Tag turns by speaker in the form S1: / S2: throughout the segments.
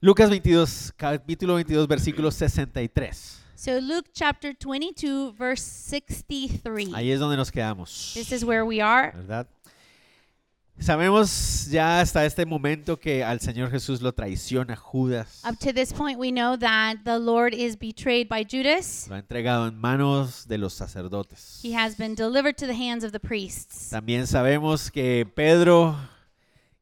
S1: Lucas 22, capítulo 22, versículo 63.
S2: So Luke chapter 22 verse 63.
S1: Ahí es donde nos quedamos.
S2: This is where we are.
S1: ¿Verdad? Sabemos ya hasta este momento que al Señor Jesús lo traiciona Judas.
S2: Up to this point we know that the Lord is betrayed by Judas.
S1: Lo ha entregado en manos de los sacerdotes.
S2: He has been delivered to the hands of the priests.
S1: También sabemos que Pedro,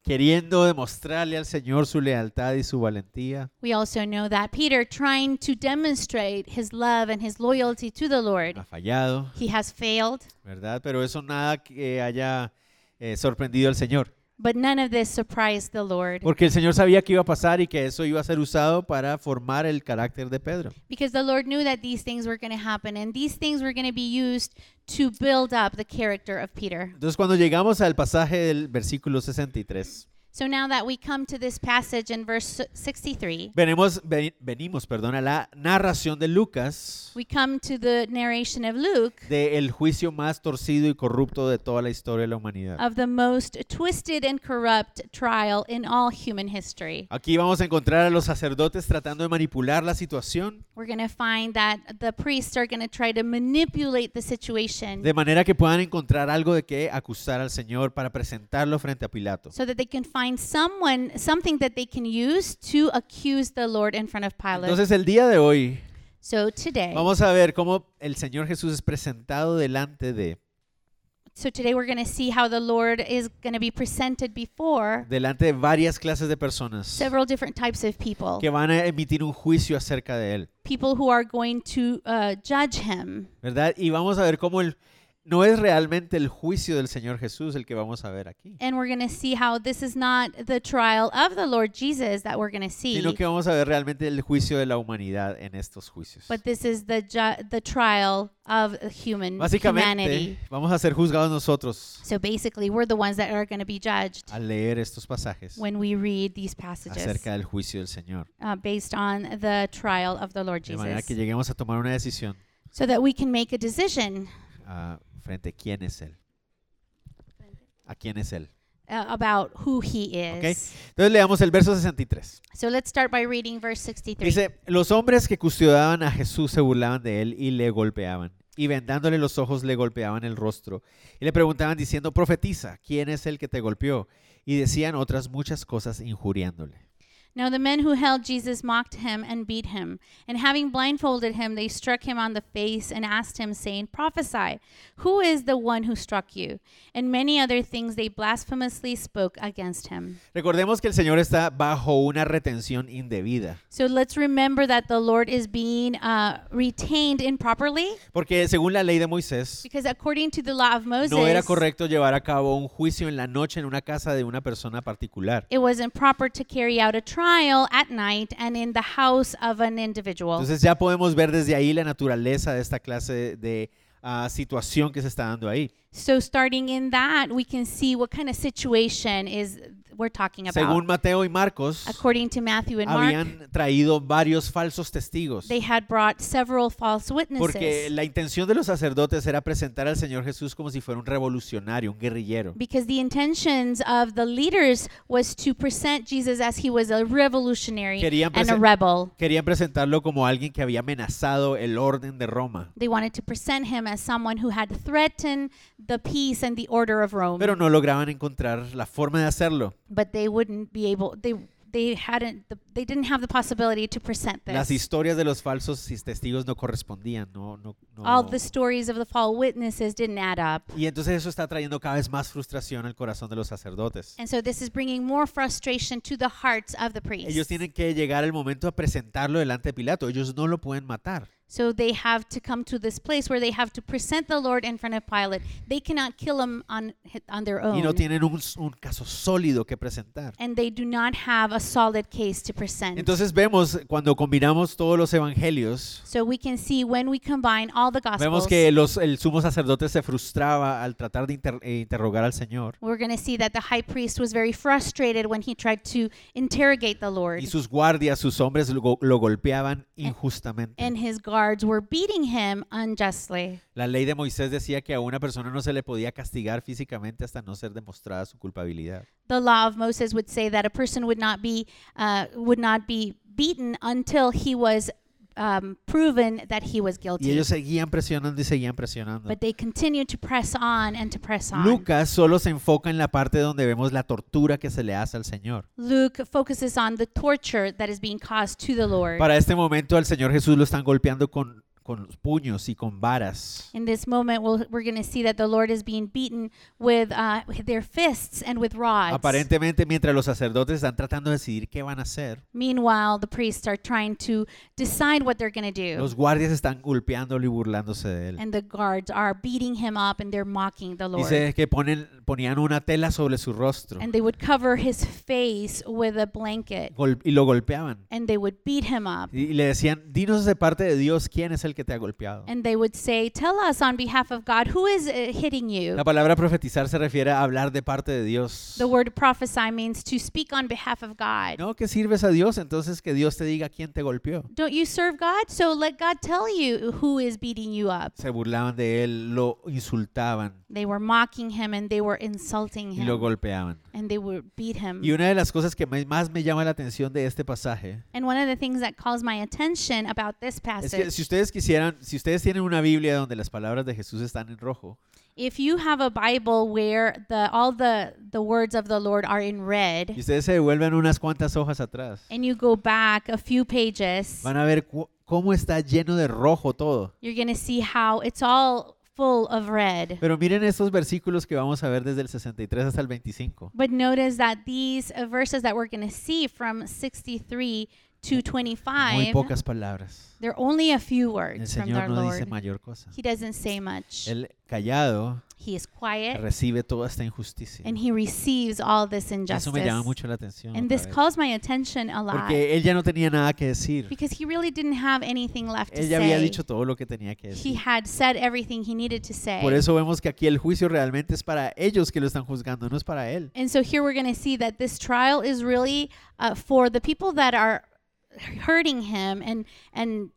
S1: queriendo demostrarle al Señor su lealtad y su valentía,
S2: We also know that Peter trying to demonstrate his love and his loyalty to the Lord,
S1: ha fallado,
S2: he has failed,
S1: ¿verdad? Pero eso nada que haya eh, sorprendido al Señor.
S2: But none of this surprised the Lord.
S1: Porque el Señor sabía que iba a pasar y que eso iba a ser usado para formar el carácter de Pedro.
S2: Because the Lord knew that these things were going to happen and these things were going to be used to build up the character of Peter.
S1: Entonces cuando llegamos al pasaje del versículo 63,
S2: So now that we come to this passage in verse 63,
S1: venimos, ve- venimos perdón, a la narración de Lucas
S2: we come to the narration of Luke
S1: del juicio más torcido y corrupto de toda la historia de la humanidad.
S2: of the most twisted and corrupt trial in all human history.
S1: Aquí vamos a encontrar a los sacerdotes tratando de manipular la situación
S2: We're going to find that the priests are going to try to manipulate the situation
S1: de manera que puedan encontrar algo de qué acusar al Señor para presentarlo frente a Pilato.
S2: so that they can find someone something that they can use to accuse the Lord in front of Pilate.
S1: Entonces el día de hoy
S2: so today
S1: vamos a ver cómo el Señor Jesús es presentado delante de
S2: so today we're going to see how the Lord is going to be presented before
S1: delante de varias clases de personas
S2: several different types of people.
S1: que van a emitir un juicio acerca de él,
S2: People who are going to uh, judge him.
S1: ¿verdad? Y vamos a ver cómo el no es realmente el juicio del Señor Jesús el que vamos a ver aquí,
S2: And we're going to see how this is not the trial of the Lord Jesus that we're going to see,
S1: sino que vamos a ver realmente el juicio de la humanidad en estos juicios.
S2: but this is the the trial of human
S1: Básicamente,
S2: humanity.
S1: vamos a ser juzgados nosotros
S2: So basically, we're the ones that are going to be judged
S1: al leer estos pasajes
S2: when we read these passages
S1: acerca del juicio del Señor.
S2: uh, based on the trial of the Lord
S1: De manera que
S2: Jesus,
S1: lleguemos a tomar una decisión
S2: so that we can make a decision
S1: ah, frente a quién es Él. ¿A quién es Él?
S2: uh, about who He is.
S1: Entonces leamos el verso 63.
S2: So let's start by reading verse 63.
S1: Dice, los hombres que custodiaban a Jesús se burlaban de él y le golpeaban. Y vendándole los ojos le golpeaban el rostro. Y le preguntaban diciendo, profetiza, ¿quién es el que te golpeó? Y decían otras muchas cosas injuriándole.
S2: Now the men who held Jesus mocked him and beat him. And having blindfolded him, they struck him on the face and asked him, saying, Prophesy, who is the one who struck you? And many other things they blasphemously spoke against him.
S1: Recordemos que el Señor está bajo una retención indebida.
S2: So let's remember that the Lord is being uh, retained improperly,
S1: Porque según la ley de Moisés,
S2: because according to the law of Moses,
S1: no era correcto llevar a cabo un juicio en la noche en una casa de una persona particular.
S2: it wasn't proper to carry out a trial at night and in the house of an individual.
S1: Entonces ya podemos ver desde ahí la naturaleza de esta clase de ah, situación que se está dando ahí.
S2: So starting in that, we can see what kind of situation is we're talking about.
S1: Según Mateo y Marcos,
S2: According to Matthew and Mark,
S1: traído varios falsos testigos.
S2: they had brought several false
S1: Porque
S2: witnesses.
S1: la intención de los sacerdotes era presentar al Señor Jesús como si fuera un revolucionario, un guerrillero.
S2: Because the intentions of the leaders was to present Jesus as he was a revolutionary and a rebel.
S1: Querían presentarlo como alguien que había amenazado el orden de Roma,
S2: They wanted to present him as someone who had threatened the peace and the order of Rome.
S1: pero no lograban encontrar la forma de hacerlo.
S2: But they wouldn't be able they they hadn't the, they didn't have the possibility to present
S1: Las
S2: this.
S1: historias de los falsos testigos no correspondían, no, no, no.
S2: All the stories of the false witnesses didn't add up.
S1: Y entonces eso está trayendo cada vez más frustración al corazón de los sacerdotes.
S2: And so this is bringing more frustration to the hearts of the priests.
S1: Ellos tienen que llegar al momento a presentarlo delante de Pilato. Ellos no lo pueden matar.
S2: So they have to come to this place where they have to present the Lord in front of Pilate. They cannot kill him on on their own.
S1: Y no tienen un, un caso sólido que presentar.
S2: And they do not have a solid case to present.
S1: Entonces vemos cuando combinamos todos los evangelios,
S2: so we can see when we combine all the gospels.
S1: vemos que los, el sumo sacerdote se frustraba al tratar de inter- eh, interrogar al Señor
S2: we're going to see that the high priest was very frustrated when he tried to interrogate the Lord.
S1: y sus guardias, sus hombres lo, lo golpeaban injustamente.
S2: and his guards guards were beating him unjustly.
S1: La ley de Moisés decía que a una persona no se le podía castigar físicamente hasta no ser demostrada su culpabilidad.
S2: The law of Moses would say that a person would not be uh, would not be beaten until he was um, proven that he was
S1: Y
S2: guilty.
S1: ellos seguían presionando y seguían presionando.
S2: But they continued to press on and to press on.
S1: Lucas solo se enfoca en la parte donde vemos la tortura que se le hace al Señor.
S2: Luke focuses on the torture that is being caused to the Lord.
S1: Para este momento al Señor Jesús lo están golpeando con, con puños y con varas.
S2: In this moment, we'll, we're going to see that the Lord is being beaten with, uh, with their fists and with rods.
S1: Aparentemente mientras los sacerdotes están tratando de decidir qué van a hacer,
S2: Meanwhile, the priests are trying to decide what they're going to do.
S1: los guardias están golpeándolo y burlándose de él.
S2: And the guards are beating him up and they're mocking the Lord.
S1: Dice que ponen, ponían una tela sobre su rostro
S2: And they would cover his face with a blanket
S1: gol- y lo golpeaban.
S2: and they would beat him up.
S1: Y y le decían, dinos de parte de Dios quién es el que te ha golpeado.
S2: And they would say, Tell us on behalf of God, who is uh, hitting you?
S1: La palabra profetizar se refiere a hablar de parte de Dios.
S2: The word prophesy means to speak on behalf of God.
S1: No, que sirves a Dios, entonces que Dios te diga quién te golpeó.
S2: Don't you serve God? So let God tell you who is beating you up.
S1: Se burlaban de él, lo insultaban
S2: They were mocking him and they were insulting
S1: y lo
S2: him
S1: golpeaban.
S2: and they would beat him.
S1: Y una de las cosas que más me llama la atención de este pasaje
S2: And one of the things that calls my attention about this
S1: es que
S2: passage,
S1: si ustedes quisieran, si ustedes tienen una Biblia donde las palabras de Jesús están en rojo,
S2: if you have a Bible where the all the the words of the Lord are in red.
S1: y ustedes se devuelven unas cuantas hojas atrás,
S2: and you go back a few pages,
S1: van a ver cómo está lleno de rojo todo.
S2: you're going to see how it's all full of red.
S1: Pero miren estos versículos que vamos a ver desde el 63 hasta el 25.
S2: But notice that these uh, verses that we're going to see from 63 to
S1: Muy
S2: 25,
S1: pocas palabras.
S2: they're only a few
S1: El
S2: words from
S1: Señor
S2: our
S1: no dice
S2: Lord.
S1: mayor cosa.
S2: He doesn't say much.
S1: El callado
S2: He is quiet
S1: recibe toda esta injusticia.
S2: and he receives all this
S1: Eso
S2: injustice.
S1: me llama mucho la atención.
S2: And
S1: otra
S2: this
S1: vez.
S2: calls my attention a lot
S1: Porque él ya no tenía nada que decir.
S2: because he really didn't have anything left to
S1: Él ya había
S2: say.
S1: dicho todo lo que tenía que
S2: He
S1: decir.
S2: had said everything he needed to say.
S1: Por eso vemos que aquí el juicio realmente es para ellos que lo están juzgando, no es para él.
S2: And so here we're going to see that this trial is really uh, for the people that are hurting him and and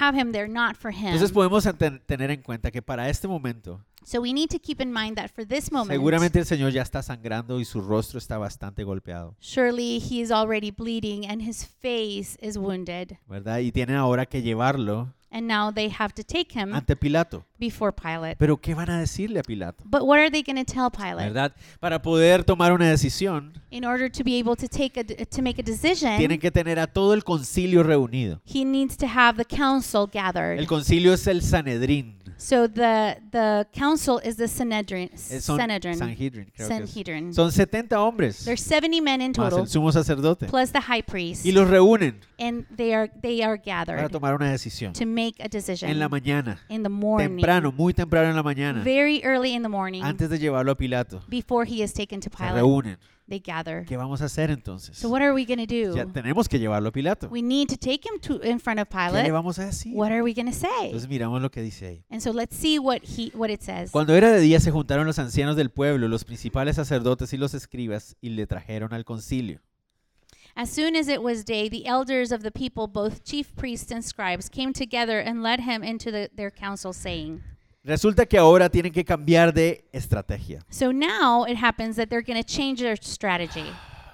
S2: have him there, not for him.
S1: Entonces podemos enten- tener en cuenta que para este momento,
S2: So we need to keep in mind that for this moment,
S1: seguramente el Señor ya está sangrando y su rostro está bastante golpeado,
S2: surely he is already bleeding and his face is wounded.
S1: ¿verdad? Y tienen ahora que llevarlo
S2: And now they have to take him
S1: ante Pilato.
S2: before Pilate.
S1: Pero ¿qué van a decirle a Pilato?
S2: But what are they going to tell Pilate?
S1: ¿Verdad? Para poder tomar una decisión,
S2: In order to be able to take a to make a decision,
S1: tienen que tener a todo el concilio reunido.
S2: he needs to have the council gathered.
S1: El concilio es el Sanedrín.
S2: So the the council is the Sanhedrin.
S1: Eh, Son,
S2: Sanhedrin.
S1: Sanhedrin, creo que es. Son 70 hombres,
S2: There's 70 men in
S1: más
S2: total,
S1: el sumo sacerdote.
S2: plus the high priest,
S1: Y los reúnen
S2: and they are they are
S1: para
S2: gathered
S1: tomar una decisión.
S2: to make a decision
S1: En la mañana,
S2: in the morning,
S1: temprano, muy temprano en la mañana,
S2: very early in the morning,
S1: antes de llevarlo a Pilato.
S2: before he is taken to
S1: Se
S2: Pilate.
S1: reúnen.
S2: They gather.
S1: ¿Qué vamos a hacer entonces?
S2: So what are we going to
S1: Ya
S2: do?
S1: tenemos que llevarlo a Pilato.
S2: We need to take him to in front of
S1: ¿Qué le
S2: Pilate.
S1: vamos a decir?
S2: What are we going to say?
S1: Entonces miramos lo que dice ahí.
S2: And so let's see what he what it says.
S1: Cuando era de día se juntaron los ancianos del pueblo, los principales sacerdotes y los escribas y le trajeron al concilio.
S2: As soon as it was day, the elders of the people, both chief priests and scribes, came together and led him into the, their council, saying,
S1: Resulta que ahora tienen que cambiar de estrategia.
S2: So now it happens that they're going to change their strategy.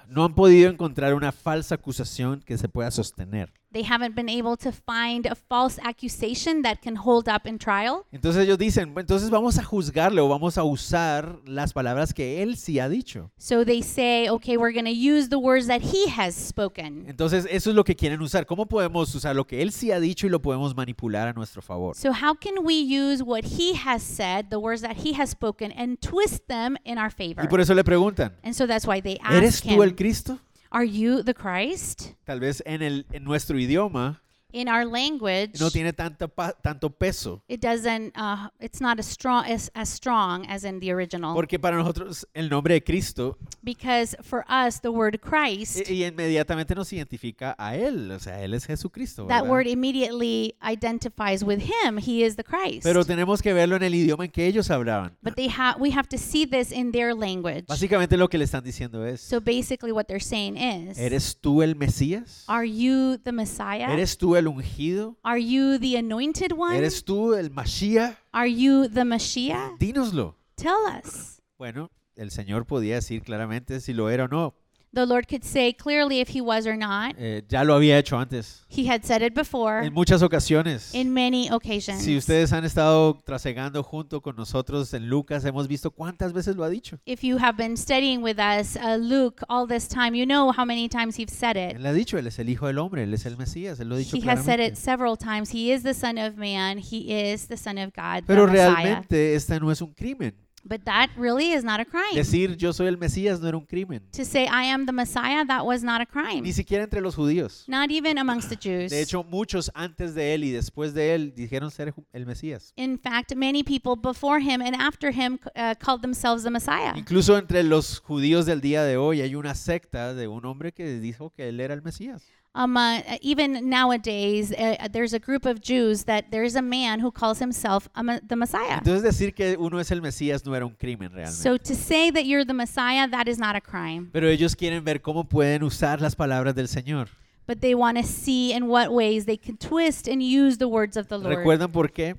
S1: No han podido encontrar una falsa acusación que se pueda sostener.
S2: They haven't been able to find a false accusation that can hold up in trial.
S1: Entonces ellos dicen, "Bueno, entonces vamos a juzgarle o vamos a usar las palabras que él sí ha dicho.
S2: So they say, okay, we're going to use the words that he has spoken.
S1: Entonces eso es lo que quieren usar. ¿Cómo podemos usar lo que él sí ha dicho y lo podemos manipular a nuestro favor?
S2: So how can we use what he has said, the words that he has spoken, and twist them in our favor?
S1: Y por eso le preguntan,
S2: And so that's why they
S1: ¿eres
S2: ask
S1: tú el
S2: him,
S1: Cristo?
S2: Are you the Christ?
S1: Tal vez en, el, en nuestro idioma
S2: In our language,
S1: no tiene tanto, tanto peso.
S2: it doesn't, uh, it's not as strong as, as strong as in the original.
S1: Porque para nosotros el nombre de Cristo
S2: Because for us, the word Christ,
S1: y, y inmediatamente nos identifica a Él. O sea, Él es Jesucristo.
S2: that
S1: ¿verdad?
S2: word immediately identifies with him. He is the Christ.
S1: Pero tenemos que verlo en el idioma en que ellos hablaban.
S2: but they have, we have to see this in their language.
S1: Básicamente lo que le están diciendo es,
S2: So basically, what they're saying is,
S1: ¿eres tú el Mesías?
S2: Are you the Messiah?
S1: ¿Eres tú el ungido?
S2: Are you the anointed one?
S1: ¿Eres tú el Mashiach?
S2: Are you the Mashiach?
S1: Dínoslo.
S2: Tell us.
S1: Bueno, el Señor podía decir claramente si lo era o no.
S2: The Lord could say clearly if he was or not.
S1: Eh, ya lo había hecho antes,
S2: He had said it before
S1: en muchas ocasiones.
S2: in many occasions.
S1: Si ustedes han estado trasegando junto con nosotros en Lucas, hemos visto cuántas veces lo ha dicho.
S2: If you have been studying with us, uh, Luke, all this time, you know how many times he's said it.
S1: Él ha dicho, Él es el Hijo del Hombre, Él es el Mesías, Él lo ha dicho
S2: He has said it several times. He is the Son of Man. He is the Son of God, the
S1: Pero
S2: Messiah.
S1: realmente este no es un crimen.
S2: But that really is not a crime.
S1: Decir yo soy el Mesías no era un crimen.
S2: To say I am the Messiah, that was not a crime.
S1: Ni siquiera entre los judíos.
S2: Not even amongst the Jews.
S1: De hecho, muchos antes de él y después de él dijeron ser el Mesías.
S2: In fact, many people before him and after him uh, called themselves the Messiah.
S1: Incluso entre los judíos del día de hoy hay una secta de un hombre que dijo que él era el Mesías.
S2: Um, uh, even nowadays, uh, there's a group of Jews that there's a man who calls himself a, the Messiah.
S1: Entonces decir que uno es el Mesías no era un crimen realmente.
S2: So to say that you're the Messiah, that is not a crime.
S1: Pero ellos quieren ver cómo pueden usar las palabras del Señor.
S2: But they want to see in what ways they can twist and use the words of the Lord.
S1: ¿Recuerdan por qué?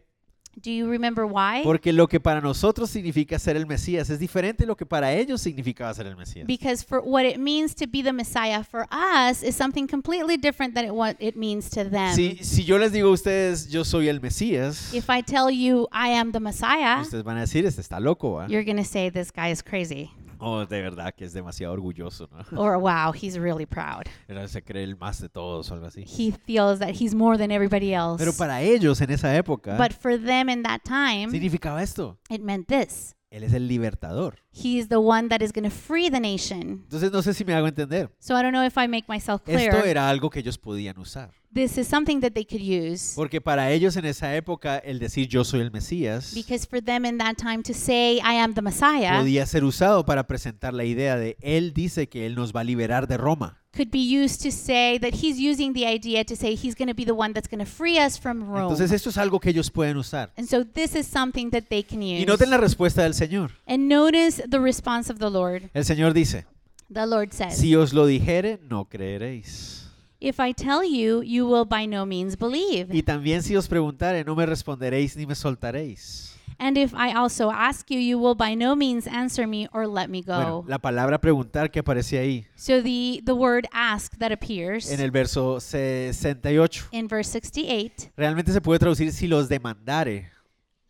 S2: Do you remember why?
S1: Porque lo que para nosotros significa ser el Mesías es diferente de lo que para ellos significaba ser el Mesías.
S2: Because for what it means to be the Messiah for us is something completely different than it, what it means to them.
S1: Si, si yo les digo a ustedes, yo soy el Mesías,
S2: If I tell you I am the Messiah,
S1: ustedes van a decir, este está loco, ¿va?
S2: you're going to say this guy is crazy.
S1: Oh, de verdad que es demasiado orgulloso, ¿no?
S2: Or wow, he's really proud.
S1: Era- Se cree el más de todos o algo así.
S2: He feels that he's more than everybody else.
S1: Pero para ellos en esa época
S2: But for them in that time,
S1: significaba esto.
S2: it meant this.
S1: Él es el libertador.
S2: He's the one that is going to free the nation.
S1: Entonces no sé si me hago entender.
S2: So I don't know if I make myself clear.
S1: Esto era algo que ellos podían usar.
S2: This is something that they could use.
S1: Porque para ellos en esa época el decir yo soy el Mesías
S2: Because for them in that time to say, I am the Messiah,
S1: podía ser usado para presentar la idea de Él dice que Él nos va a liberar de Roma.
S2: could be used to say that he's using the idea to say he's going to be the one that's going to free us from Rome.
S1: Entonces esto es algo que ellos pueden usar.
S2: and so this is something that they can use.
S1: Y noten la respuesta del Señor.
S2: and notice the response of the Lord.
S1: El Señor dice,
S2: The Lord says,
S1: si os lo dijere, no creeréis.
S2: If I tell you, you will by no means believe.
S1: Y también si os preguntare, no me responderéis ni me soltaréis.
S2: And if I also ask you, you will by no means answer me or let me go.
S1: Bueno, la palabra preguntar que aparece ahí
S2: So the, the word ask that appears
S1: en el verso 68
S2: in verse 68
S1: realmente se puede traducir si los demandare.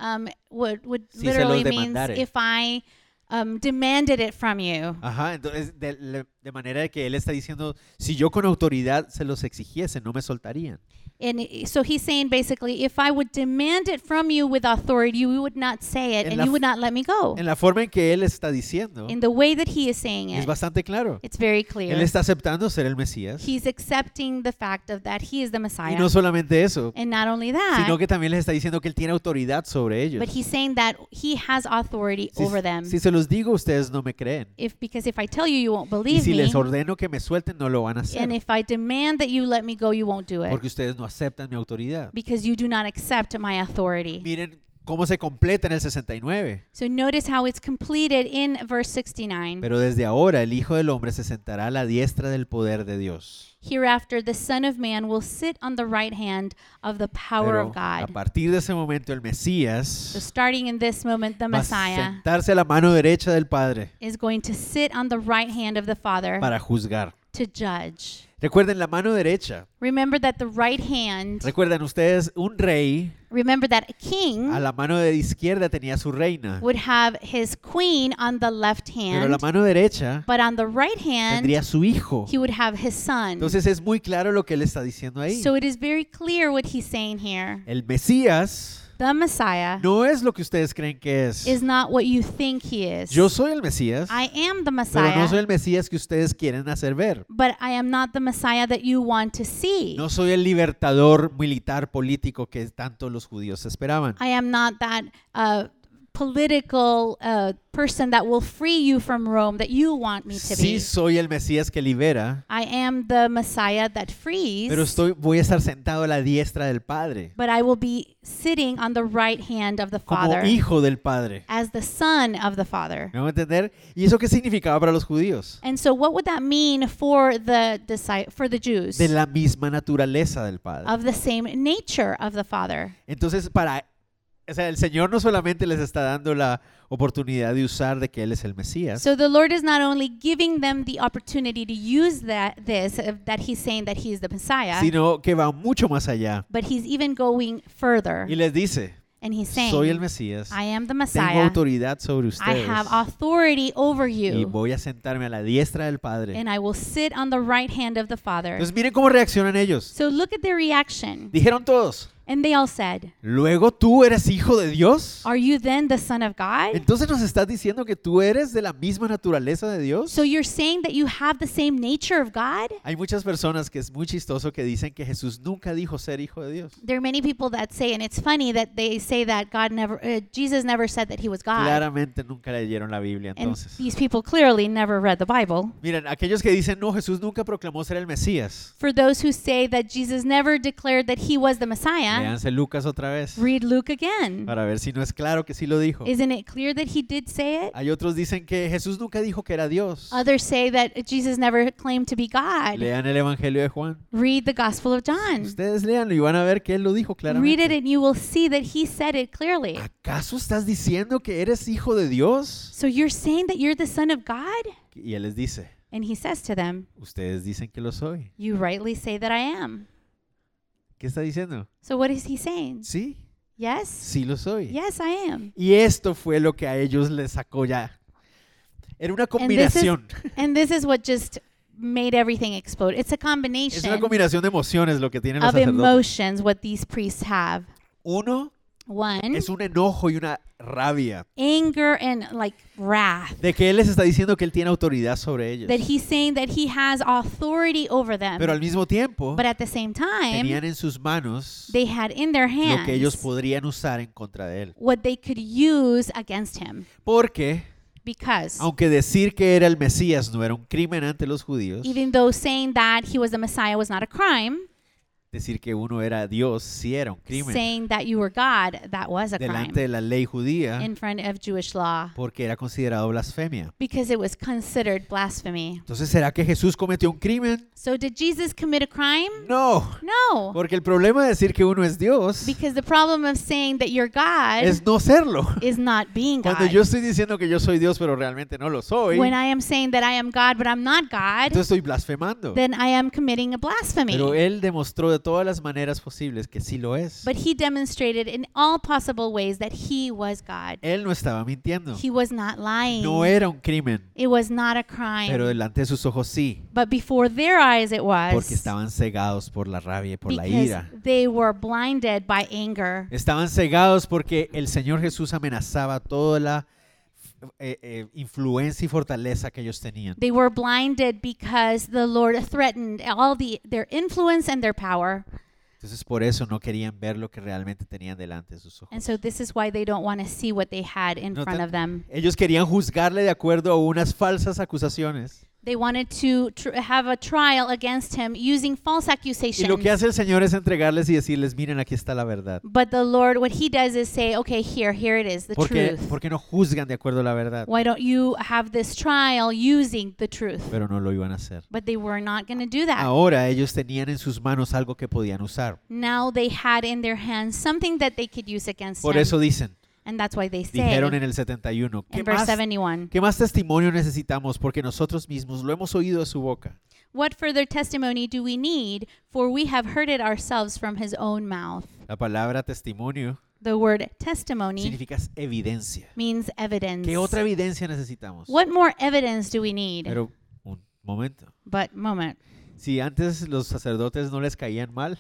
S2: um, would, would
S1: Si
S2: literally means if I um, demanded it from you.
S1: Ajá, entonces de, de manera que él está diciendo, si yo con autoridad se los exigiese, no me soltarían.
S2: And so he's saying basically, if I would demand it from you with authority, you would not say it
S1: En
S2: and you would not let me go.
S1: En la forma en que él está diciendo,
S2: In the way that he is saying
S1: es
S2: it,
S1: bastante claro.
S2: it's very
S1: Él
S2: clear.
S1: está aceptando ser el Mesías.
S2: He's accepting the fact of that he is the
S1: Y
S2: Messiah.
S1: no solamente eso,
S2: And not only that,
S1: sino que también les está diciendo que él tiene autoridad sobre ellos.
S2: but he's saying that he has authority
S1: Si,
S2: over them.
S1: si se los digo, ustedes no me creen.
S2: If because if I tell you, you won't
S1: Y
S2: believe
S1: si
S2: me,
S1: les ordeno que me suelten, no lo van a hacer.
S2: and if I demand that you let me go, you won't do it
S1: Porque ustedes no aceptan mi autoridad.
S2: because you do not accept my authority.
S1: Miren cómo se completa en el 69.
S2: So notice how it's completed in verse 69.
S1: Pero desde ahora el Hijo del Hombre se sentará a la diestra del poder de Dios.
S2: Hereafter, the Son of Man will sit on the right hand of the power
S1: Pero
S2: of
S1: a
S2: God.
S1: partir de ese momento el
S2: So
S1: Mesías
S2: starting in this moment, the
S1: va a
S2: Messiah
S1: sentarse a la mano derecha del Padre
S2: is going to sit on the right hand of the Father
S1: para juzgar.
S2: to judge.
S1: Recuerden la mano derecha.
S2: Remember that the right hand,
S1: Recuerden ustedes, un rey
S2: remember that a king
S1: a la mano de izquierda tenía su reina.
S2: would have his queen on the left
S1: Pero la
S2: hand,
S1: mano derecha
S2: but on the right hand,
S1: tendría su hijo.
S2: he would have his son.
S1: Entonces es muy claro lo que él está diciendo ahí.
S2: So it is very clear what he's saying here.
S1: El Mesías
S2: The Messiah
S1: no es lo que ustedes creen que es.
S2: is not what you think he is.
S1: Yo soy el Mesías,
S2: I am the
S1: pero no
S2: Messiah,
S1: soy el Mesías que ustedes quieren hacer ver.
S2: but I am not the Messiah that you want to see.
S1: No soy el libertador militar político que tanto los judíos esperaban.
S2: I am not that uh, political uh, person that will free you from Rome that you want me to
S1: Sí
S2: be.
S1: soy el Mesías que libera,
S2: I am the Messiah that frees,
S1: pero estoy, voy a estar sentado a la diestra del Padre,
S2: but I will be sitting on the right hand of the
S1: como
S2: Father
S1: hijo del Padre.
S2: as the Son of the Father.
S1: ¿Me a entender? ¿Y eso qué significaba para los judíos?
S2: And so, what would that mean for the for the Jews?
S1: De la misma naturaleza del Padre.
S2: Of the same nature of the Father.
S1: Entonces, para, o sea, el Señor no solamente les está dando la oportunidad de usar de que Él es el Mesías,
S2: So the Lord is not only giving them the opportunity to use that this that He's saying that He is the Messiah,
S1: sino que va mucho más allá.
S2: but He's even going further,
S1: Y les dice,
S2: and He's saying,
S1: soy el Mesías,
S2: "I am the
S1: tengo
S2: Messiah.
S1: autoridad sobre
S2: I
S1: ustedes
S2: have authority over
S1: y
S2: you,
S1: voy a sentarme a la diestra del Padre.
S2: and I will sit on the right hand of the Father."
S1: Entonces miren cómo reaccionan ellos.
S2: So look at their reaction,
S1: Dijeron todos,
S2: and they all said,
S1: luego tú eres hijo de Dios.
S2: "Are you then the Son of God?"
S1: Entonces nos estás diciendo que tú eres de la misma naturaleza de Dios.
S2: So you're saying that you have the same nature of God?
S1: Hay muchas personas que es muy chistoso que dicen que Jesús nunca dijo ser hijo de Dios.
S2: There are many people that say, and it's funny that they say that God never, uh, Jesus never said that He was God.
S1: Claramente nunca leyeron la Biblia
S2: And
S1: entonces.
S2: these people clearly never read the Bible.
S1: Miren, aquellos que dicen, no, Jesús nunca proclamó ser el Mesías.
S2: For those who say that Jesus never declared that he was the Messiah,
S1: Léanse Lucas otra vez
S2: read Luke again.
S1: para ver si no es claro que sí lo dijo.
S2: Isn't it clear that he did say it?
S1: Hay otros dicen que Jesús nunca dijo que era Dios.
S2: Others say that Jesus never claimed to be God.
S1: Lean el Evangelio de Juan.
S2: Read the Gospel of John.
S1: Ustedes leanlo y van a ver que él lo dijo
S2: Read it
S1: claramente.
S2: and you will see that he said it clearly.
S1: ¿Acaso estás diciendo que eres hijo de Dios?
S2: So you're saying that you're the Son of God?
S1: Y él les dice,
S2: And he says to them,
S1: ustedes dicen que lo soy.
S2: You rightly say that I am.
S1: ¿Qué está diciendo?
S2: So what is he saying?
S1: Sí,
S2: Yes?
S1: sí lo soy.
S2: Yes, I am.
S1: Y esto fue lo que a ellos les sacó ya. Era una combinación.
S2: And this is what just made everything explode. It's a
S1: Es una
S2: combination
S1: combinación de emociones lo que tienen los
S2: of
S1: sacerdotes.
S2: emotions what these priests have.
S1: Uno
S2: One,
S1: es un enojo y una rabia
S2: anger and like wrath.
S1: de que él les está diciendo que él tiene autoridad sobre ellos.
S2: That he's saying that he has authority over them.
S1: Pero al mismo tiempo
S2: But at the same time,
S1: tenían en sus manos
S2: they had in their
S1: lo que ellos
S2: hands
S1: podrían usar en contra de él.
S2: what they could use against him.
S1: Porque
S2: Because
S1: aunque decir que era el Mesías no era un crimen ante los judíos,
S2: even though saying that he was the Messiah was not a crime,
S1: decir que uno era Dios sí era un crimen
S2: saying that you were God, that was a crime
S1: delante de la ley judía
S2: in front of Jewish law.
S1: porque era considerado blasfemia.
S2: Because it was considered blasphemy.
S1: Entonces, ¿será que Jesús cometió un crimen?
S2: So did Jesus commit a crime?
S1: No,
S2: No.
S1: porque el problema de decir que uno es Dios
S2: Because the problem of saying that you're God
S1: es no serlo.
S2: is not being
S1: Cuando
S2: God.
S1: yo estoy diciendo que yo soy Dios, pero realmente no lo soy,
S2: When I am saying that I am God but I'm not God,
S1: entonces estoy blasfemando.
S2: then I am committing a blasphemy.
S1: Pero él demostró de todas las maneras posibles que sí lo es.
S2: But he demonstrated in all possible ways that he was God.
S1: Él no estaba mintiendo.
S2: He was not lying.
S1: No era un crimen,
S2: It was not a crime.
S1: pero delante de sus ojos sí,
S2: But before their eyes it was.
S1: porque estaban cegados por la rabia y por la ira.
S2: they were blinded by anger.
S1: Estaban cegados porque el Señor Jesús amenazaba toda la eh, eh, influencia y fortaleza que ellos tenían.
S2: They were blinded because the Lord threatened all the their influence and their power.
S1: Entonces por eso no querían ver lo que realmente tenían delante de sus ojos.
S2: And so this is why they don't want to see what they had in
S1: No
S2: front of them.
S1: Ellos querían juzgarle de acuerdo a unas falsas acusaciones.
S2: They wanted to have a trial against him using false
S1: Y
S2: accusations.
S1: lo que hace el Señor es entregarles y decirles, miren, aquí está la verdad.
S2: But the Lord, what he does is say, okay, here, here it is, the
S1: Porque,
S2: truth.
S1: porque no juzgan de acuerdo a la verdad.
S2: Why don't you have this trial using the truth?
S1: Pero no lo iban a hacer.
S2: But they were not going to do that.
S1: Ahora ellos tenían en sus manos algo que podían usar.
S2: Now they had in their hands something that they could use against
S1: Por
S2: him.
S1: eso dicen,
S2: and that's why they say
S1: dijeron en el 71, ¿qué
S2: in verse
S1: más,
S2: 71,
S1: ¿qué más testimonio necesitamos? Porque nosotros mismos lo hemos oído de su boca.
S2: What further testimony do we need? For we have heard it ourselves from his own mouth.
S1: La palabra testimonio
S2: The word testimony
S1: significa evidencia.
S2: means evidence.
S1: ¿Qué otra evidencia necesitamos?
S2: What more evidence do we need?
S1: Pero un momento.
S2: but moment.
S1: Si antes los sacerdotes no les caían mal,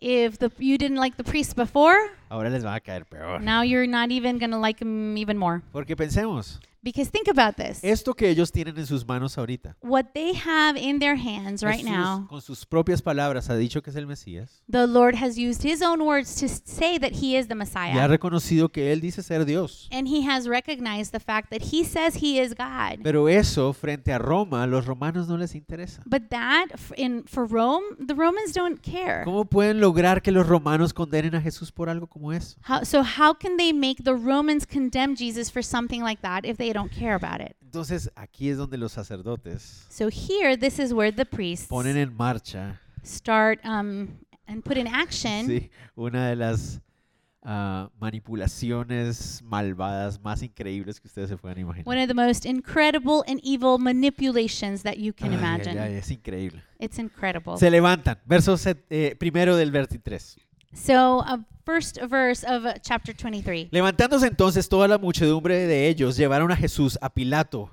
S2: If the you didn't like the priest before,
S1: ahora les va a caer peor.
S2: now you're not even going to like him even more.
S1: Porque pensemos,
S2: Because think about this.
S1: Esto que ellos tienen en sus manos ahorita,
S2: What they have in their hands right
S1: Jesús,
S2: now,
S1: con sus propias palabras ha dicho que es el Mesías
S2: the Lord has used his own words to say that he is the
S1: y ha
S2: Messiah.
S1: reconocido que él dice ser Dios.
S2: And he has recognized the fact that he says he is God.
S1: Pero eso frente a Roma, los romanos no les interesa.
S2: But that in for Rome, the Romans don't care.
S1: ¿Cómo pueden lograr que los romanos condenen a Jesús por algo como eso?
S2: How, so how can they make the Romans condemn Jesus for something like that if they don't care about it?
S1: Entonces aquí es donde los sacerdotes
S2: So here, this is where the priests
S1: ponen en marcha
S2: start um, and put in action
S1: sí, una de las ah, manipulaciones malvadas más increíbles que ustedes se puedan imaginar.
S2: one of the most incredible and evil manipulations that you can
S1: Ay, ay,
S2: imagine.
S1: ay, es increíble.
S2: It's incredible.
S1: Se levantan. Verso set- eh, primero del 23.
S2: So, uh, first verse of chapter 23.
S1: Levantándose entonces toda la muchedumbre de ellos, llevaron a Jesús a Pilato.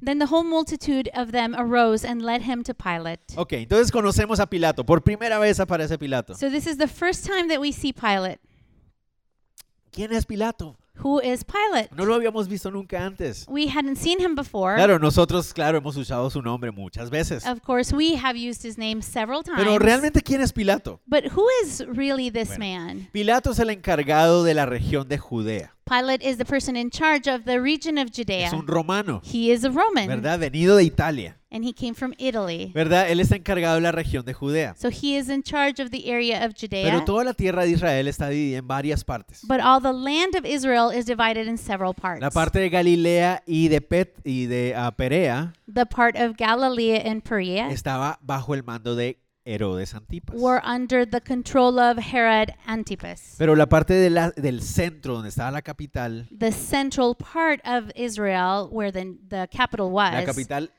S2: Then the whole multitude of them arose and led him to Pilate.
S1: Ok, entonces conocemos a Pilato. Por primera vez aparece Pilato.
S2: So this is the first time that we see Pilate.
S1: ¿Quién es Pilato?
S2: Who is Pilate?
S1: No lo habíamos visto nunca antes.
S2: We hadn't seen him before.
S1: Claro, nosotros, claro, hemos usado su nombre muchas veces.
S2: Of course, we have used his name several times.
S1: Pero realmente, ¿quién es Pilato?
S2: But who is really this
S1: Bueno.
S2: man?
S1: Pilato es el encargado de la región de Judea.
S2: Pilate is the person in charge of the region of Judea.
S1: Es un romano,
S2: He is a Roman,
S1: ¿verdad? Venido de Italia,
S2: and he came from Italy.
S1: ¿verdad? Él está encargado de la región de Judea.
S2: So he is in charge of the area of Judea.
S1: Pero toda la tierra de Israel está dividida en varias partes.
S2: But all the land of Israel is divided in several parts.
S1: La parte de Galilea y de Pet y de ah, Perea
S2: the part of Galilee and Perea
S1: estaba bajo el mando de Herodes Antipas.
S2: were under the control of Herod Antipas.
S1: Pero la parte de la- del centro, donde estaba la capital,
S2: the central part of Israel, where the, the capital was,
S1: la capital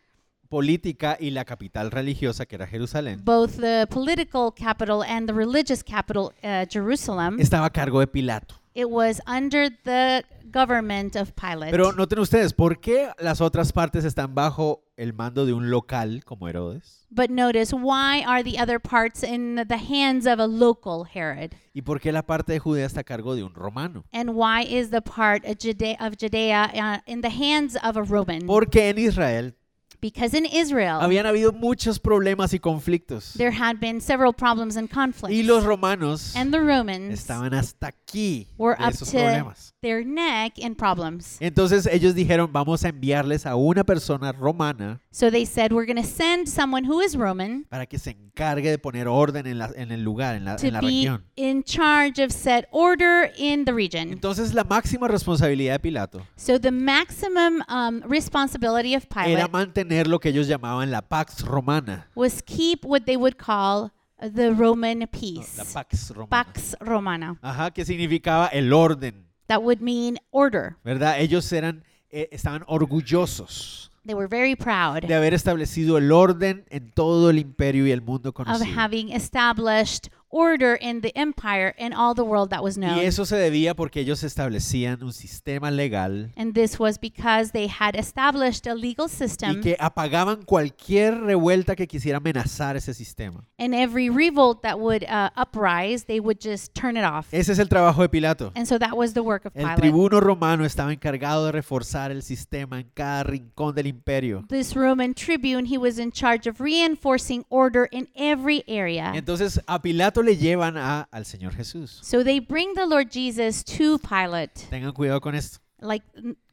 S1: política y la capital religiosa, que era Jerusalén,
S2: both the political capital and the religious capital, uh, Jerusalem,
S1: estaba a cargo de Pilato.
S2: it was under the government of Pilate.
S1: Pero noten ustedes, ¿por qué las otras partes están bajo el mando de un local como Herodes?
S2: but notice, why are the other parts in the hands of a local Herod?
S1: ¿Y por qué la parte de Judea está a cargo de un romano?
S2: And why is the part of Judea, uh, in the hands of a Roman?
S1: Porque en Israel
S2: because in Israel,
S1: habían habido muchos problemas y conflictos.
S2: there had been several problems and conflicts.
S1: Y los romanos
S2: and the Romans
S1: estaban hasta aquí
S2: were
S1: de
S2: up to
S1: problemas.
S2: Their neck in problems.
S1: Entonces ellos dijeron, vamos a enviarles a una persona romana
S2: So they said, We're going to send someone who is Roman
S1: para que se encargue de poner orden en, la- en el lugar, en la,
S2: to
S1: en la
S2: be
S1: región.
S2: in charge of set order in the region.
S1: Entonces la máxima responsabilidad de Pilato
S2: So the maximum um, responsibility of
S1: era
S2: Pilate
S1: mantener lo que ellos llamaban la Pax Romana.
S2: was keep what they would call the Roman
S1: No,
S2: peace.
S1: la Pax Romana.
S2: Pax Romana.
S1: Ajá, que significaba el orden,
S2: That would mean order.
S1: ¿verdad? Ellos eran, eh, estaban orgullosos
S2: They were very proud
S1: de haber establecido el orden en todo el imperio y el mundo
S2: of
S1: conocido.
S2: having established order in the empire and all the world that was known.
S1: Y eso se debía porque ellos establecían un sistema legal
S2: And this was because they had established a legal
S1: y
S2: system,
S1: que apagaban cualquier revuelta que quisiera amenazar ese sistema.
S2: and every revolt that would uh, uprise, they would just turn it off.
S1: Ese es el trabajo de Pilato.
S2: And so that was the work of
S1: El
S2: Pilate.
S1: tribuno romano estaba encargado de reforzar el sistema en cada rincón del imperio.
S2: This Roman tribune, he was in charge of reinforcing order in every area.
S1: Entonces a Pilato le llevan a, al Señor Jesús.
S2: So they bring the Lord Jesus to Pilate.
S1: Tengan cuidado con esto.
S2: Like,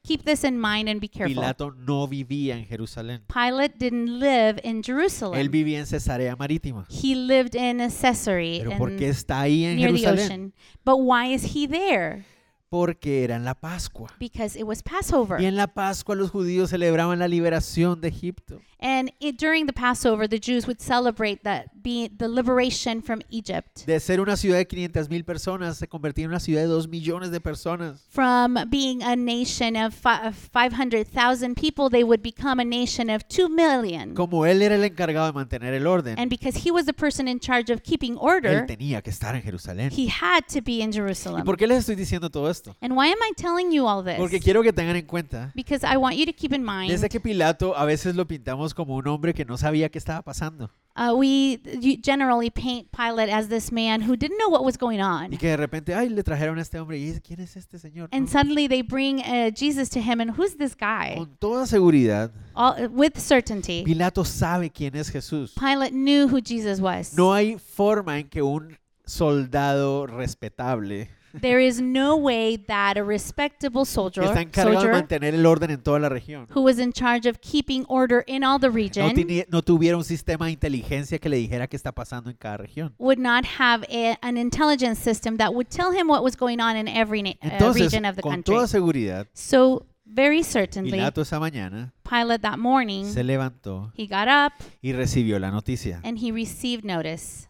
S2: keep this in mind and be careful.
S1: Pilato no vivía en Jerusalén.
S2: Pilate didn't live in
S1: Él
S2: Jerusalem.
S1: vivía en Cesarea Marítima.
S2: He lived in Caesarea
S1: Pero ¿por qué está ahí en
S2: near the
S1: Jerusalén?
S2: ocean. But why is he there?
S1: Porque era en la Pascua.
S2: Because it was Passover.
S1: Y en la Pascua los judíos celebraban la liberación de Egipto.
S2: And it, during the Passover, the Jews would celebrate that be the liberation from Egypt.
S1: De ser una ciudad de 500 mil personas, se convertía en una ciudad de 2 millones de personas.
S2: From being a nation of fi- of 500,000 people, they would become a nation of 2 million.
S1: Como él era el encargado de mantener el orden,
S2: And because he was the person in charge of keeping
S1: él
S2: order,
S1: tenía que estar en Jerusalén.
S2: he had to be in
S1: ¿Y
S2: Jerusalem.
S1: por qué les estoy diciendo todo esto?
S2: And why am I telling you all
S1: Porque
S2: this?
S1: quiero que tengan en cuenta,
S2: Because I want you to keep in mind
S1: desde que Pilato a veces lo pintamos pintamos como un hombre que no sabía qué estaba pasando
S2: Uh, we generally paint Pilate as this man who didn't know what was going
S1: y
S2: on.
S1: que de repente, ay, le trajeron a este hombre y dice, ¿quién es este señor?
S2: And
S1: No.
S2: suddenly they bring uh, Jesus to him, and who's this guy?
S1: Con toda seguridad,
S2: All, with certainty,
S1: Pilato sabe quién es Jesús.
S2: Pilate knew who Jesus was.
S1: No hay forma en que un soldado respetable
S2: There is no way that a respectable
S1: que
S2: soldier,
S1: está encargado de mantener el orden en toda la región
S2: who was in charge of keeping order in all the
S1: no,
S2: region
S1: no tuviera un sistema de inteligencia que le dijera qué está pasando en cada región.
S2: would not have a, an intelligence system that would tell him what was going on in every uh,
S1: Entonces,
S2: region of the
S1: con
S2: country.
S1: toda seguridad,
S2: So, very certainly,
S1: Pilato esa mañana
S2: Pilate that morning,
S1: se levantó
S2: he got up
S1: y recibió la noticia.
S2: and he received notice.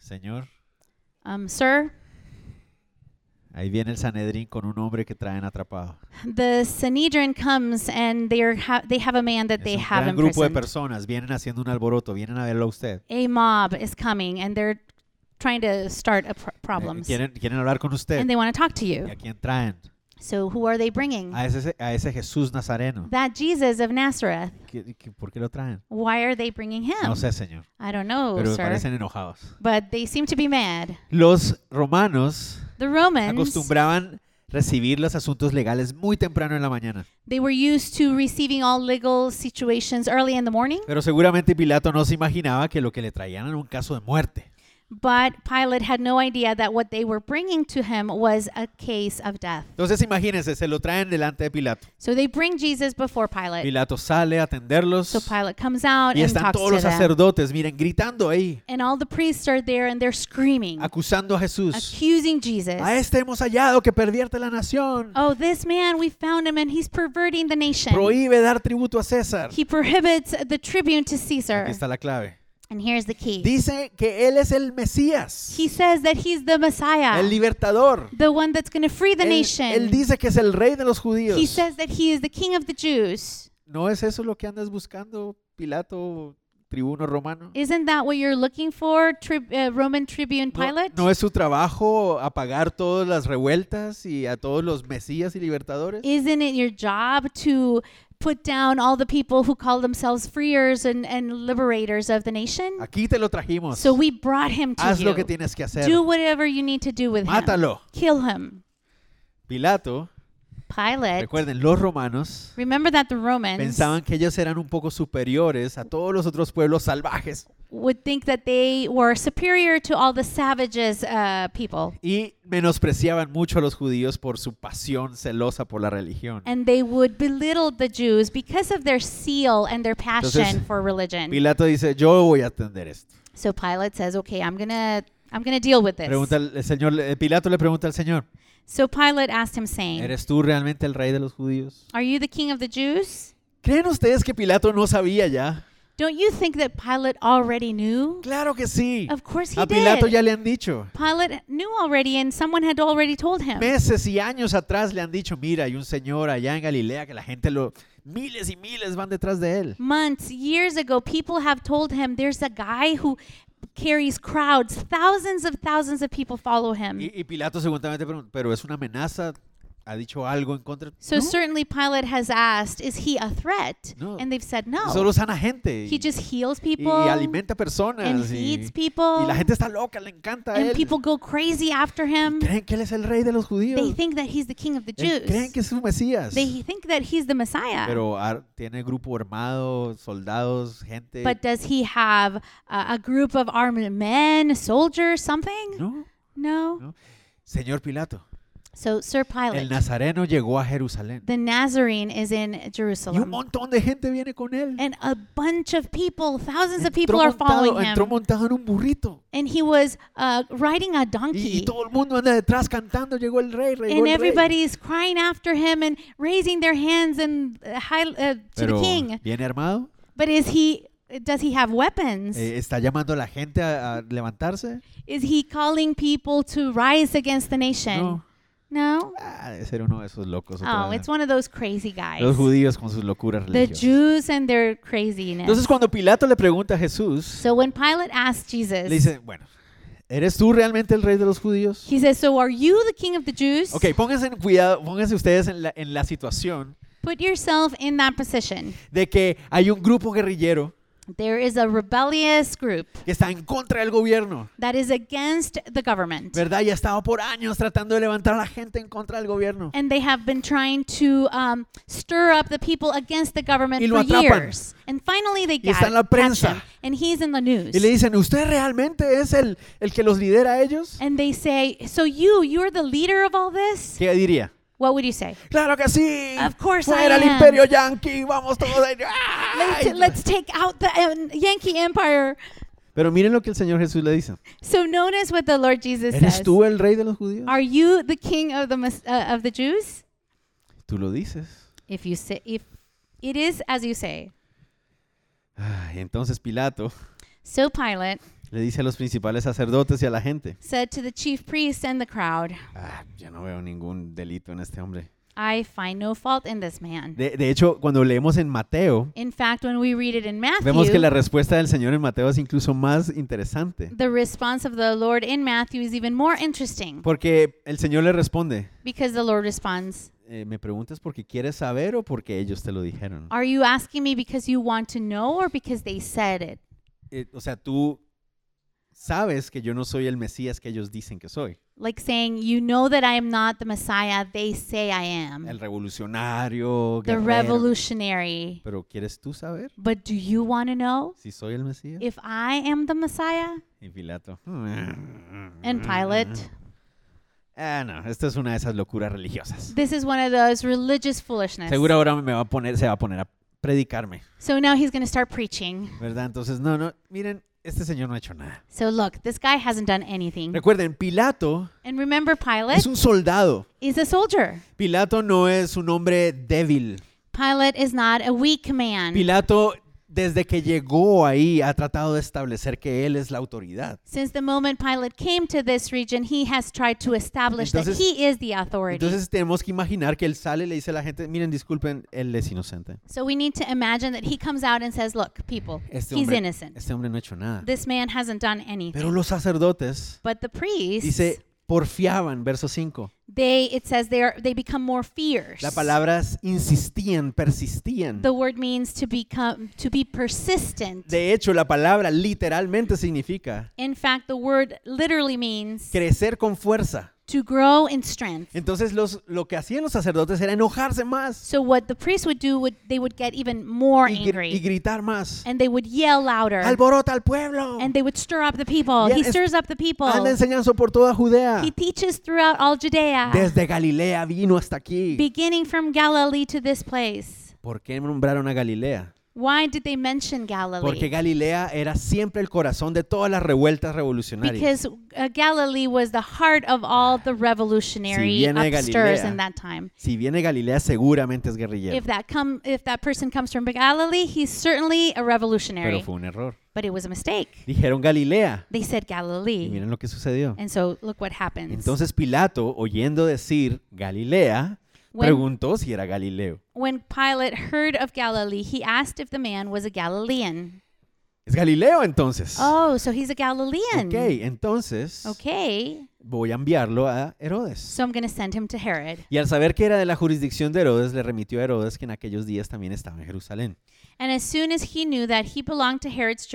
S1: Señor,
S2: Um, Sir,
S1: ahí viene el Sanedrín con un hombre que traen atrapado.
S2: the Sanhedrin comes and they're ha- they have a man that
S1: Es
S2: they
S1: un
S2: have
S1: gran grupo de personas, vienen haciendo un alboroto, vienen a verlo a usted.
S2: A mob is coming and they're trying to start a pr-
S1: Eh,
S2: problems.
S1: Quieren, quieren hablar con usted.
S2: and they want to talk to
S1: ¿Y
S2: you.
S1: a quién traen?
S2: So who are they bringing?
S1: A ese, a ese Jesús Nazareno.
S2: That Jesus of Nazareth.
S1: ¿Qué- qué- ¿Por qué lo traen?
S2: Why are they bringing him?
S1: No sé, señor.
S2: I don't know,
S1: Pero
S2: sir.
S1: parecen enojados.
S2: But they seem to be mad.
S1: Los romanos
S2: The Romans,
S1: acostumbraban recibir los asuntos legales muy temprano en la mañana.
S2: they were used to receiving all legal situations early in the morning.
S1: Pero seguramente Pilato no se imaginaba que lo que le traían era un caso de muerte.
S2: But Pilate had no idea that what they were bringing to him was a case of death.
S1: Entonces imagínense, se lo traen delante de Pilato.
S2: So they bring Jesus before Pilate.
S1: Pilato sale a atenderlos
S2: So Pilate comes out
S1: y
S2: and
S1: están
S2: talks
S1: todos
S2: to
S1: los
S2: them.
S1: sacerdotes, miren, gritando ahí,
S2: And all the priests are there and they're screaming,
S1: acusando a Jesús.
S2: accusing Jesus.
S1: A este hemos hallado que pervierte la nación.
S2: Oh, this man, we found him and he's perverting the nation.
S1: Prohíbe dar tributo a César.
S2: He prohibits the tribune to Caesar.
S1: Aquí está la clave.
S2: And here's the key.
S1: Dice que él es el Mesías,
S2: He says that he's the Messiah,
S1: el libertador.
S2: the one that's going to free the
S1: Él,
S2: nation.
S1: él dice que es el rey de los judíos.
S2: He says that he is the king of the Jews.
S1: ¿No es eso lo que andas buscando, Pilato, tribuno romano?
S2: Isn't that what you're looking for, trib- uh, Roman tribune
S1: ¿No,
S2: Pilate?
S1: no es su trabajo apagar todas las revueltas y a todos los mesías y libertadores?
S2: Isn't it your job to put down all the people who call themselves freers and, and liberators of the nation?
S1: Aquí te lo trajimos.
S2: So we brought him to
S1: Haz
S2: you.
S1: lo que tienes que hacer.
S2: Do whatever you need to do with him.
S1: Mátalo.
S2: Kill him.
S1: Pilato,
S2: Pilate.
S1: recuerden, los romanos
S2: Remember that the Romans
S1: pensaban que ellos eran un poco superiores a todos los otros pueblos salvajes
S2: would think that they were superior to all the savages uh, people.
S1: y menospreciaban mucho a los judíos por su pasión celosa por la religión.
S2: And they would belittle the Jews because of their zeal and their passion
S1: Entonces,
S2: for religion.
S1: Pilato dice, yo voy a atender esto.
S2: So Pilate says, "Okay, I'm gonna, I'm gonna deal with this."
S1: Pregunta el señor, Pilato le pregunta al Señor,
S2: So Pilate asked him, saying,
S1: ¿eres tú realmente el rey de los judíos?
S2: "Are you the king of the Jews?
S1: ¿Creen ustedes que Pilato no sabía ya?
S2: Don't you think that Pilate already knew?
S1: Claro que sí.
S2: Of course he
S1: A Pilato
S2: did.
S1: ya le han dicho.
S2: Pilate knew already, and someone had already told him.
S1: Meses y años atrás le han dicho, mira, hay un señor allá en Galilea que la gente lo... Miles y miles van detrás de él.
S2: Months, years ago, people have told him there's a guy who carries crowds, thousands of thousands of people follow him.
S1: Y, y Pilato seguramente pero es una amenaza, ha dicho algo en contra.
S2: So
S1: No,
S2: certainly Pilate has asked, is he a threat?
S1: No.
S2: And they've said no.
S1: Solo sana gente.
S2: He just heals people
S1: y alimenta personas.
S2: and
S1: y,
S2: feeds people.
S1: y la gente está loca, le encanta
S2: and
S1: él.
S2: people go crazy after him.
S1: Creen que él es el rey de los judíos.
S2: They think that he's the king of the
S1: Él-
S2: Jews.
S1: Creen que es su Mesías.
S2: They think that he's the Messiah.
S1: Pero ah, tiene grupo armado, soldados, gente.
S2: but does he have a, a group of armed men, soldiers, something?
S1: no,
S2: No.
S1: no. Señor Pilato,
S2: So, Sir
S1: el
S2: Pilate,
S1: Nazareno llegó a Jerusalén.
S2: the Nazarene is in
S1: Y un
S2: Jerusalem.
S1: montón de gente viene con él.
S2: And a bunch of people, thousands of
S1: Entró
S2: people are
S1: montado,
S2: following
S1: entró
S2: him.
S1: montado en un burrito.
S2: And he was uh, riding a donkey.
S1: todo el mundo anda detrás cantando, llegó el rey, llegó
S2: And
S1: el rey.
S2: everybody's crying after him and raising their hands and uh, high, uh, to
S1: Pero,
S2: the king.
S1: ¿viene armado?
S2: But is he? Does he have weapons?
S1: Eh, ¿Está llamando a la gente a, a levantarse?
S2: Is he calling people to rise against the nation?
S1: No.
S2: No.
S1: Ah, debe ser uno de esos locos. otra
S2: Oh, it's one of those crazy guys.
S1: Los judíos con sus locuras
S2: The
S1: religiosas.
S2: Jews and their craziness.
S1: Entonces cuando Pilato le pregunta a Jesús,
S2: so when Pilate asked Jesus,
S1: le dice, bueno, ¿eres tú realmente el rey de los judíos?
S2: he says, "So are you the king of the Jews?"
S1: Ok, pónganse en cuidado, pónganse ustedes en la, en la situación
S2: Put yourself in that position.
S1: de que hay un grupo guerrillero
S2: There is a rebellious group
S1: que está en contra del gobierno,
S2: that is against the government.
S1: ¿verdad? Y ha estado por años tratando de levantar a la gente en contra del gobierno.
S2: And they have been trying to um, stir up the people against the government
S1: Y lo
S2: for
S1: atrapan.
S2: years. And finally they
S1: Y está en la prensa.
S2: And he's in the news.
S1: Y le dicen, ¿usted realmente es el, el que los lidera a ellos?
S2: And they say, So you, you're the leader of all this?
S1: ¿Qué diría?
S2: What would you say?
S1: Claro que sí.
S2: Of course I
S1: Fuera el
S2: am.
S1: imperio yanqui, vamos todos ahí.
S2: Let's, let's take out the um, Yankee Empire.
S1: Pero miren lo que el Señor Jesús le dice.
S2: So notice what the Lord Jesus
S1: ¿Eres
S2: says.
S1: tú el rey de los judíos?
S2: Are you the king of the Mes- uh, of the Jews?
S1: Tú lo dices.
S2: If you say if it is as you say.
S1: Ay, entonces Pilato
S2: So Pilate
S1: le dice a los principales sacerdotes y a la gente,
S2: said to the chief priests and the crowd,
S1: "Ah, yo no veo ningún delito en este hombre.
S2: I find no fault in this man.
S1: De, de hecho, cuando leemos en Mateo,
S2: In fact, when we read it in
S1: vemos que la
S2: Matthew,
S1: respuesta del Señor en Mateo es incluso más interesante.
S2: the response of the Lord in Matthew is even more interesting
S1: Porque el Señor le responde,
S2: because the Lord responds,
S1: eh, ¿me preguntas porque quieres saber o porque ellos te lo dijeron?
S2: Are you asking me because you want to know or because they said it?
S1: Eh, o sea, tú sabes que yo no soy el Mesías que ellos dicen que soy.
S2: Like saying, You know that I am not the Messiah they say I am,
S1: El revolucionario,
S2: the
S1: guerrero.
S2: revolutionary.
S1: Pero ¿quieres tú saber
S2: But do you want to know
S1: si soy el Mesías?
S2: if I am the Messiah?
S1: Y Pilato.
S2: And Pilate.
S1: Ah, no, esta es una de esas locuras religiosas.
S2: This is one of those religious foolishness.
S1: Seguro ahora me va a poner, se va a poner a predicarme,
S2: So now he's going to start preaching.
S1: ¿verdad? Entonces, no, no, miren, este señor no ha hecho nada.
S2: So look, this guy hasn't done anything.
S1: Recuerden, Pilato
S2: And remember, Pilate
S1: es un soldado.
S2: is a soldier.
S1: Pilato no es un hombre débil.
S2: Pilate is not a weak man.
S1: Pilato, desde que llegó ahí, ha tratado de establecer que él es la autoridad.
S2: Since the moment Pilate came to this region, he has tried to establish
S1: Entonces-
S2: that he is the authority.
S1: Entonces tenemos que imaginar que él sale y le dice a la gente, miren, disculpen, él es inocente.
S2: so we need to imagine that he comes out and says, Look, people,
S1: Este
S2: he's
S1: hombre,
S2: innocent.
S1: este hombre no ha hecho nada.
S2: This man hasn't done anything.
S1: Pero los sacerdotes,
S2: but the priests,
S1: dice, porfiaban, verso 5.
S2: They it says they are they become more fierce.
S1: La palabra es insistían, persistían.
S2: the word means to become to be persistent.
S1: De hecho, la palabra literalmente significa
S2: In fact, the word literally means
S1: crecer con fuerza.
S2: To grow in strength.
S1: Entonces los, lo que hacían los sacerdotes era enojarse más
S2: So what the priests would do would they would get even more
S1: y, gr- y
S2: angry
S1: gritar más.
S2: and they would yell louder
S1: Alborota al pueblo.
S2: and they would stir up the people. He stirs up the people.
S1: Anda enseñando por toda Judea.
S2: He teaches throughout all Judea,
S1: Desde Galilea vino hasta aquí.
S2: beginning from Galilee to this place.
S1: ¿Por qué nombraron a Galilea?
S2: Why did they mention Galilee?
S1: Porque Galilea era siempre el corazón de todas las revueltas revolucionarias.
S2: because uh, Galilee was the heart of all the revolutionary
S1: Si
S2: upstirs
S1: Galilea,
S2: in that time.
S1: Si viene Galilea, seguramente es guerrillero.
S2: If that come if that person comes from Galilee, he's certainly a
S1: Pero
S2: revolutionary.
S1: fue un error.
S2: But it was a mistake.
S1: Dijeron Galilea.
S2: They said
S1: Y
S2: Galilee.
S1: miren lo que sucedió.
S2: And so look what happens.
S1: Entonces Pilato, oyendo decir Galilea,
S2: When-
S1: preguntó si era Galileo.
S2: when Pilate heard of Galilee, he asked if the man was a Galilean.
S1: ¿Es Galileo entonces?
S2: Oh, so he's a Galilean.
S1: Ok, entonces
S2: Okay.
S1: voy a enviarlo a Herodes.
S2: So I'm going to send him to Herod.
S1: Y al saber que era de la jurisdicción de Herodes, le remitió a Herodes que en aquellos días también estaba en Jerusalén.
S2: And as soon as he knew that he belonged to Herod's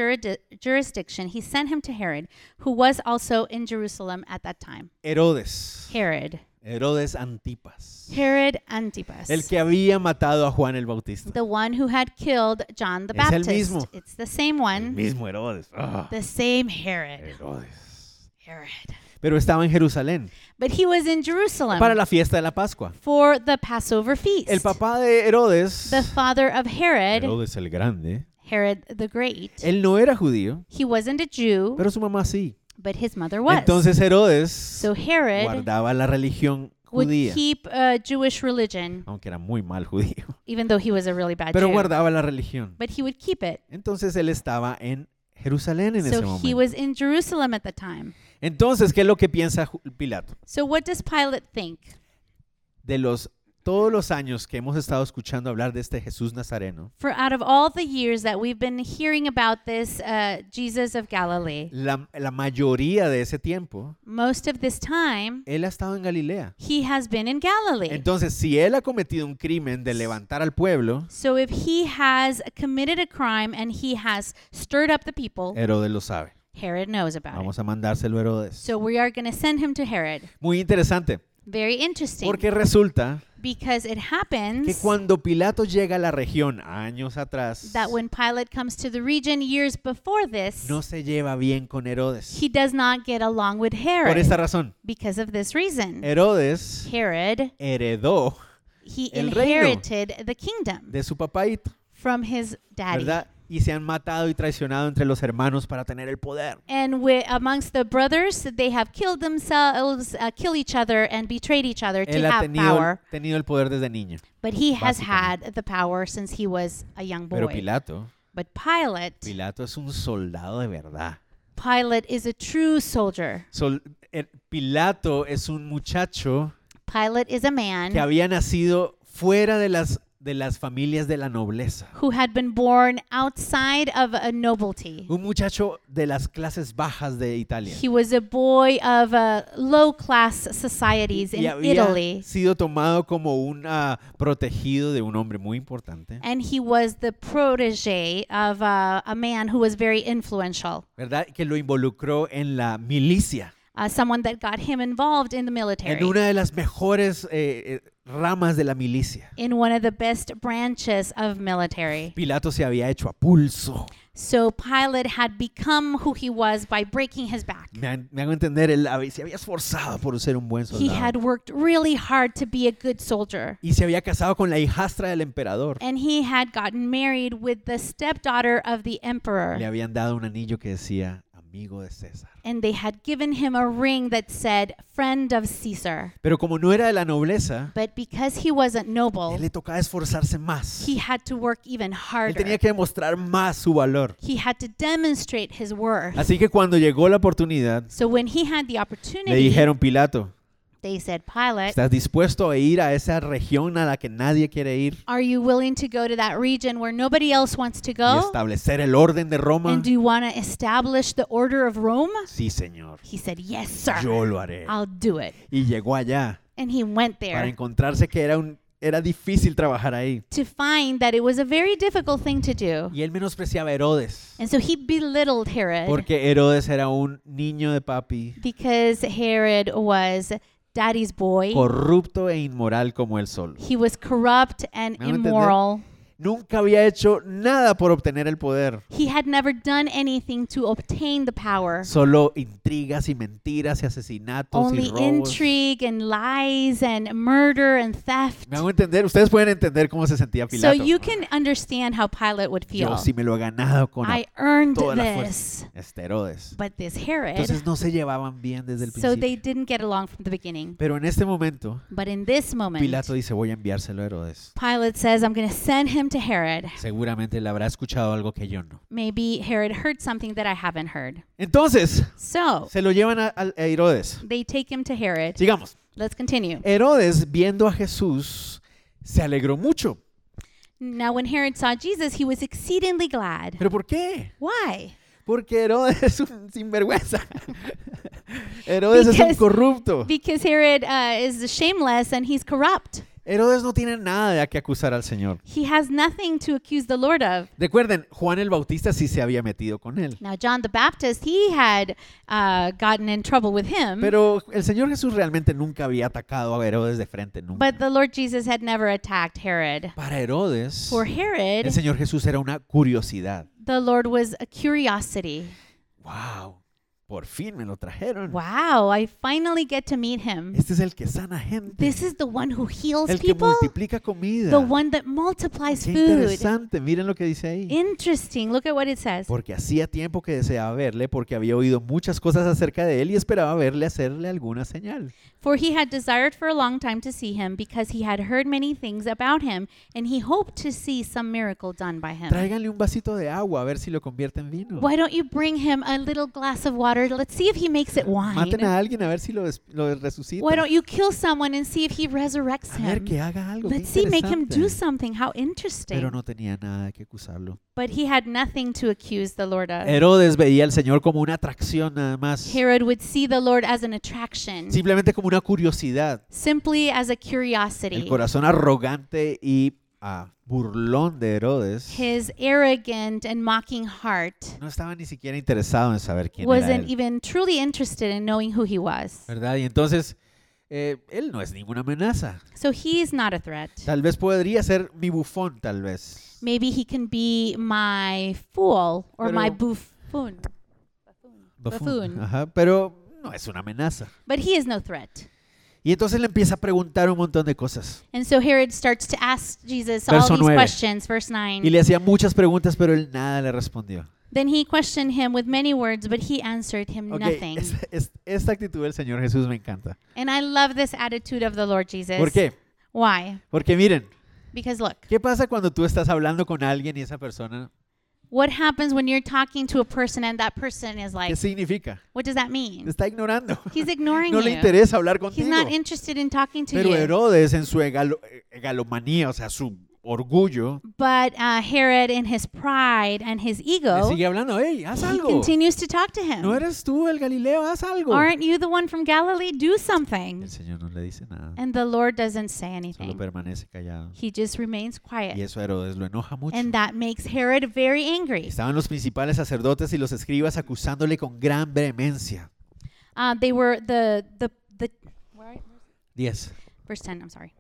S2: jurisdiction, he sent him to Herod, who was also in Jerusalem at that time.
S1: Herodes.
S2: Herod.
S1: Herodes Antipas.
S2: Herod Antipas.
S1: El que había matado a Juan el Bautista.
S2: the one who had killed John the
S1: Es el
S2: Baptist.
S1: mismo.
S2: It's the same
S1: El
S2: one.
S1: mismo Herodes. Ah,
S2: The same Herod.
S1: Herodes.
S2: Herod.
S1: Pero estaba en Jerusalén
S2: But he was in Jerusalem
S1: para la fiesta de la Pascua.
S2: for the Passover feast.
S1: El papá de Herodes,
S2: the father of Herod,
S1: Herodes el Grande,
S2: Herod the Great,
S1: él no era judío,
S2: he wasn't a Jew,
S1: pero su mamá sí.
S2: But his mother was.
S1: Entonces Herodes
S2: so Herod
S1: guardaba la religión
S2: would
S1: judía,
S2: keep a Jewish religion,
S1: aunque era muy mal judío,
S2: even though he was a really bad
S1: pero
S2: Jew.
S1: guardaba la religión.
S2: But he would keep it.
S1: Entonces él estaba en Jerusalén en ese
S2: So he
S1: momento.
S2: was in Jerusalem at the time.
S1: Entonces, ¿qué es lo que piensa Pilato?
S2: So what does Pilate think?
S1: De los todos los años que hemos estado escuchando hablar de este Jesús Nazareno,
S2: For out of all the years that we've been hearing about this uh, Jesus of Galilee,
S1: la, la mayoría de ese tiempo,
S2: most of this time,
S1: él ha estado en Galilea.
S2: he has been in Galilee.
S1: Entonces, si él ha cometido un crimen de levantar al pueblo,
S2: So if he has committed a crime and he has stirred up the people,
S1: Herodes lo sabe.
S2: Herod knows about it.
S1: Vamos a mandárselo a Herodes.
S2: So we are going to send him to Herod.
S1: Muy interesante,
S2: Very interesting.
S1: porque resulta
S2: Because it
S1: que
S2: happens
S1: cuando Pilato llega a la región años atrás,
S2: that when Pilate comes to the region years before this,
S1: no se lleva bien con Herodes.
S2: he does not get along with
S1: Por
S2: Herod
S1: esta razón,
S2: because of this reason.
S1: Herodes
S2: Herod,
S1: heredó
S2: he
S1: el reino.
S2: inherited the kingdom
S1: de su papaito,
S2: from his daddy.
S1: ¿verdad? Y se han matado y traicionado entre los hermanos para tener el poder.
S2: And wi- amongst the brothers, they have killed themselves, uh, kill each other, and betrayed each other to
S1: Él ha
S2: have
S1: tenido,
S2: power.
S1: tenido el poder desde niño.
S2: But he has had the power since he was a young
S1: Pero
S2: boy.
S1: Pilato,
S2: But Pilate,
S1: Pilato es un soldado de verdad.
S2: Pilate is a true soldier.
S1: Sol- el- Pilato es un muchacho
S2: Pilate is a man
S1: que había nacido fuera de las, de las familias de la nobleza.
S2: who had been born outside of a nobility.
S1: Un muchacho de las clases bajas de Italia.
S2: He was a boy of uh, low class societies in
S1: Y había
S2: Italy.
S1: sido tomado como un ah, protegido de un hombre muy importante.
S2: And he was the protege of uh, a man who was very influential,
S1: ¿Verdad? Que lo involucró en la milicia.
S2: Uh, someone that got him involved in the military,
S1: En una de las mejores eh, eh, ramas de la milicia.
S2: in one of the best branches of military.
S1: Pilato se había hecho a pulso.
S2: So Pilate had become who he was by breaking his back.
S1: Me, han- me hago entender, él hab- se había esforzado por ser un buen
S2: He had worked really hard to be a good soldier.
S1: Y se había casado con la hijastra del emperador.
S2: And he had gotten married with the stepdaughter of the emperor.
S1: Le habían dado un anillo que decía amigo de César.
S2: And they had given him a ring that said, friend of Caesar.
S1: Pero como no era de la nobleza,
S2: But because he wasn't
S1: él
S2: noble,
S1: le tocaba esforzarse más.
S2: he had to work even
S1: Él
S2: harder.
S1: tenía que demostrar más su valor.
S2: He had to demonstrate his worth.
S1: Así que cuando llegó la oportunidad,
S2: So when he had the
S1: le
S2: opportunity,
S1: dijeron, Pilato,
S2: they said, Pilate,
S1: ¿estás dispuesto a ir a esa región a la que nadie quiere ir
S2: are you willing to go to that region where nobody else wants to
S1: y
S2: go?
S1: establecer el orden de Roma?
S2: And do you want to establish the order of Rome?
S1: Sí, señor.
S2: He said, Yes, sir.
S1: Yo lo haré.
S2: I'll do it.
S1: Y llegó allá
S2: And he went
S1: para
S2: there
S1: encontrarse que era un era difícil trabajar ahí.
S2: to find that it was a very difficult thing to do.
S1: Y él menospreciaba a Herodes,
S2: And so he belittled Herod
S1: porque Herodes era un niño de papi,
S2: because Herod was daddy's boy.
S1: corrupto e inmoral como él solo.
S2: He was corrupt and
S1: immoral. entender? Nunca había hecho nada por obtener el poder.
S2: He had never done anything to obtain the power.
S1: Solo intrigas y mentiras y asesinatos
S2: Only
S1: y robos.
S2: intrigue and lies and murder and theft.
S1: Me hago entender, ustedes pueden entender cómo se sentía
S2: So
S1: Pilato.
S2: you can understand how Pilate would feel.
S1: Yo sí me lo he ganado con
S2: I earned
S1: toda la
S2: this.
S1: fuerza. Este Herodes.
S2: But this Herod,
S1: Entonces no se llevaban bien desde el
S2: so
S1: principio.
S2: they didn't get along from the beginning.
S1: Pero en este momento,
S2: But in this moment,
S1: Pilato dice, voy a enviárselo a Herodes.
S2: Pilate says, I'm going to send him to Herod.
S1: Seguramente le habrá escuchado algo que yo no.
S2: Maybe Herod heard something that I haven't heard.
S1: Entonces,
S2: So
S1: se lo llevan a, a- Herodes.
S2: they take him to Herod.
S1: Sigamos.
S2: Let's continue.
S1: Herodes, viendo a Jesús, se alegró mucho.
S2: Now, when Herod saw Jesus, he was exceedingly glad.
S1: ¿Pero por qué?
S2: Why?
S1: Porque Herodes es un sinvergüenza. Herodes es un
S2: Because-
S1: corrupto.
S2: Because Herod uh, is shameless and he's corrupt.
S1: Herodes no tiene nada de a qué acusar al Señor.
S2: He has nothing to accuse the Lord of.
S1: Recuerden, Juan el Bautista sí se había metido con él.
S2: Now, John the Baptist, he had uh, gotten in trouble with him.
S1: Pero el Señor Jesús realmente nunca había atacado a Herodes de frente, nunca.
S2: But the Lord Jesus had never attacked Herod.
S1: Para Herodes,
S2: For Herod,
S1: el Señor Jesús era una curiosidad.
S2: the Lord was a curiosity.
S1: ¡Wow! Por fin me lo trajeron.
S2: Wow, I finally get to meet him.
S1: Este es el que sana gente.
S2: This is the one who heals
S1: el que
S2: people,
S1: multiplica comida.
S2: the one that multiplies
S1: Qué
S2: food.
S1: interesante. Miren lo que dice ahí.
S2: Interesting. Look at what it says.
S1: Porque hacía tiempo que deseaba verle, porque había oído muchas cosas acerca de él y esperaba verle hacerle alguna señal.
S2: For he had desired for a long time to see him, because he had heard many things about him, and he hoped to see some miracle done by him.
S1: Tráiganle un vasito de agua a ver si lo convierte en vino.
S2: Why don't you bring him a little glass of water. Let's see if he makes it
S1: Maten
S2: wine.
S1: a alguien a ver si lo, lo resucitan.
S2: Why don't you kill someone and see if he resurrects
S1: a ver
S2: him?
S1: que haga algo.
S2: Let's see, make him do something. How
S1: Pero
S2: interesting.
S1: no tenía nada que acusarlo.
S2: But he had nothing to accuse the Lord of.
S1: Herodes veía al Señor como una atracción nada más.
S2: Herod would see the Lord as an attraction,
S1: Simplemente como una curiosidad.
S2: simply as a
S1: El
S2: curiosity.
S1: corazón arrogante y ah, burlón de Herodes
S2: His arrogant and mocking heart
S1: no estaba ni siquiera interesado en saber quién era
S2: wasn't
S1: él.
S2: even truly interested in knowing who he was.
S1: ¿Verdad? Y entonces, eh, él no es ninguna amenaza.
S2: So he's not a threat.
S1: Tal vez podría ser mi bufón, tal vez.
S2: Maybe he can be my fool or my
S1: Pero-
S2: buffoon.
S1: Bufón.
S2: Buffoon.
S1: Ajá, pero no es una amenaza.
S2: But he is no threat.
S1: Y entonces le empieza a preguntar un montón de cosas.
S2: And so Herod starts to ask Jesus
S1: Verso
S2: all these questions. Verse 9.
S1: Y le hacía muchas preguntas, pero él nada le respondió.
S2: Then he questioned him with many words, but he answered him
S1: Ok,
S2: nothing.
S1: esta, es- esta actitud del Señor Jesús me encanta.
S2: And I love this attitude of the Lord Jesus.
S1: ¿Por qué?
S2: Why?
S1: Porque miren,
S2: Because look,
S1: ¿qué pasa cuando tú estás hablando con alguien y esa persona,
S2: what happens when you're talking to a person and that person is
S1: qué
S2: like,
S1: significa?
S2: what does that
S1: Te
S2: mean?
S1: está ignorando.
S2: He's ignoring
S1: No le
S2: you.
S1: interesa hablar
S2: He's not interested in talking to
S1: Pero
S2: you.
S1: Herodes en su egalo- egalomanía, o sea, su orgullo,
S2: But uh, Herod, in his pride and his ego,
S1: sigue hablando, hey, haz
S2: he
S1: algo.
S2: continues to talk to him.
S1: No eres tú el Galileo, haz algo.
S2: Aren't you the one from Galilee? Do something.
S1: El Señor no le dice nada.
S2: And the Lord doesn't say
S1: Solo
S2: anything.
S1: permanece callado.
S2: He just remains
S1: Y
S2: quiet.
S1: eso a Herodes lo enoja mucho.
S2: And that makes Herod very angry.
S1: Estaban los principales sacerdotes y los escribas acusándole con gran vehemencia.
S2: Uh, they were the the the where-
S1: 10.
S2: verse ten. I'm sorry.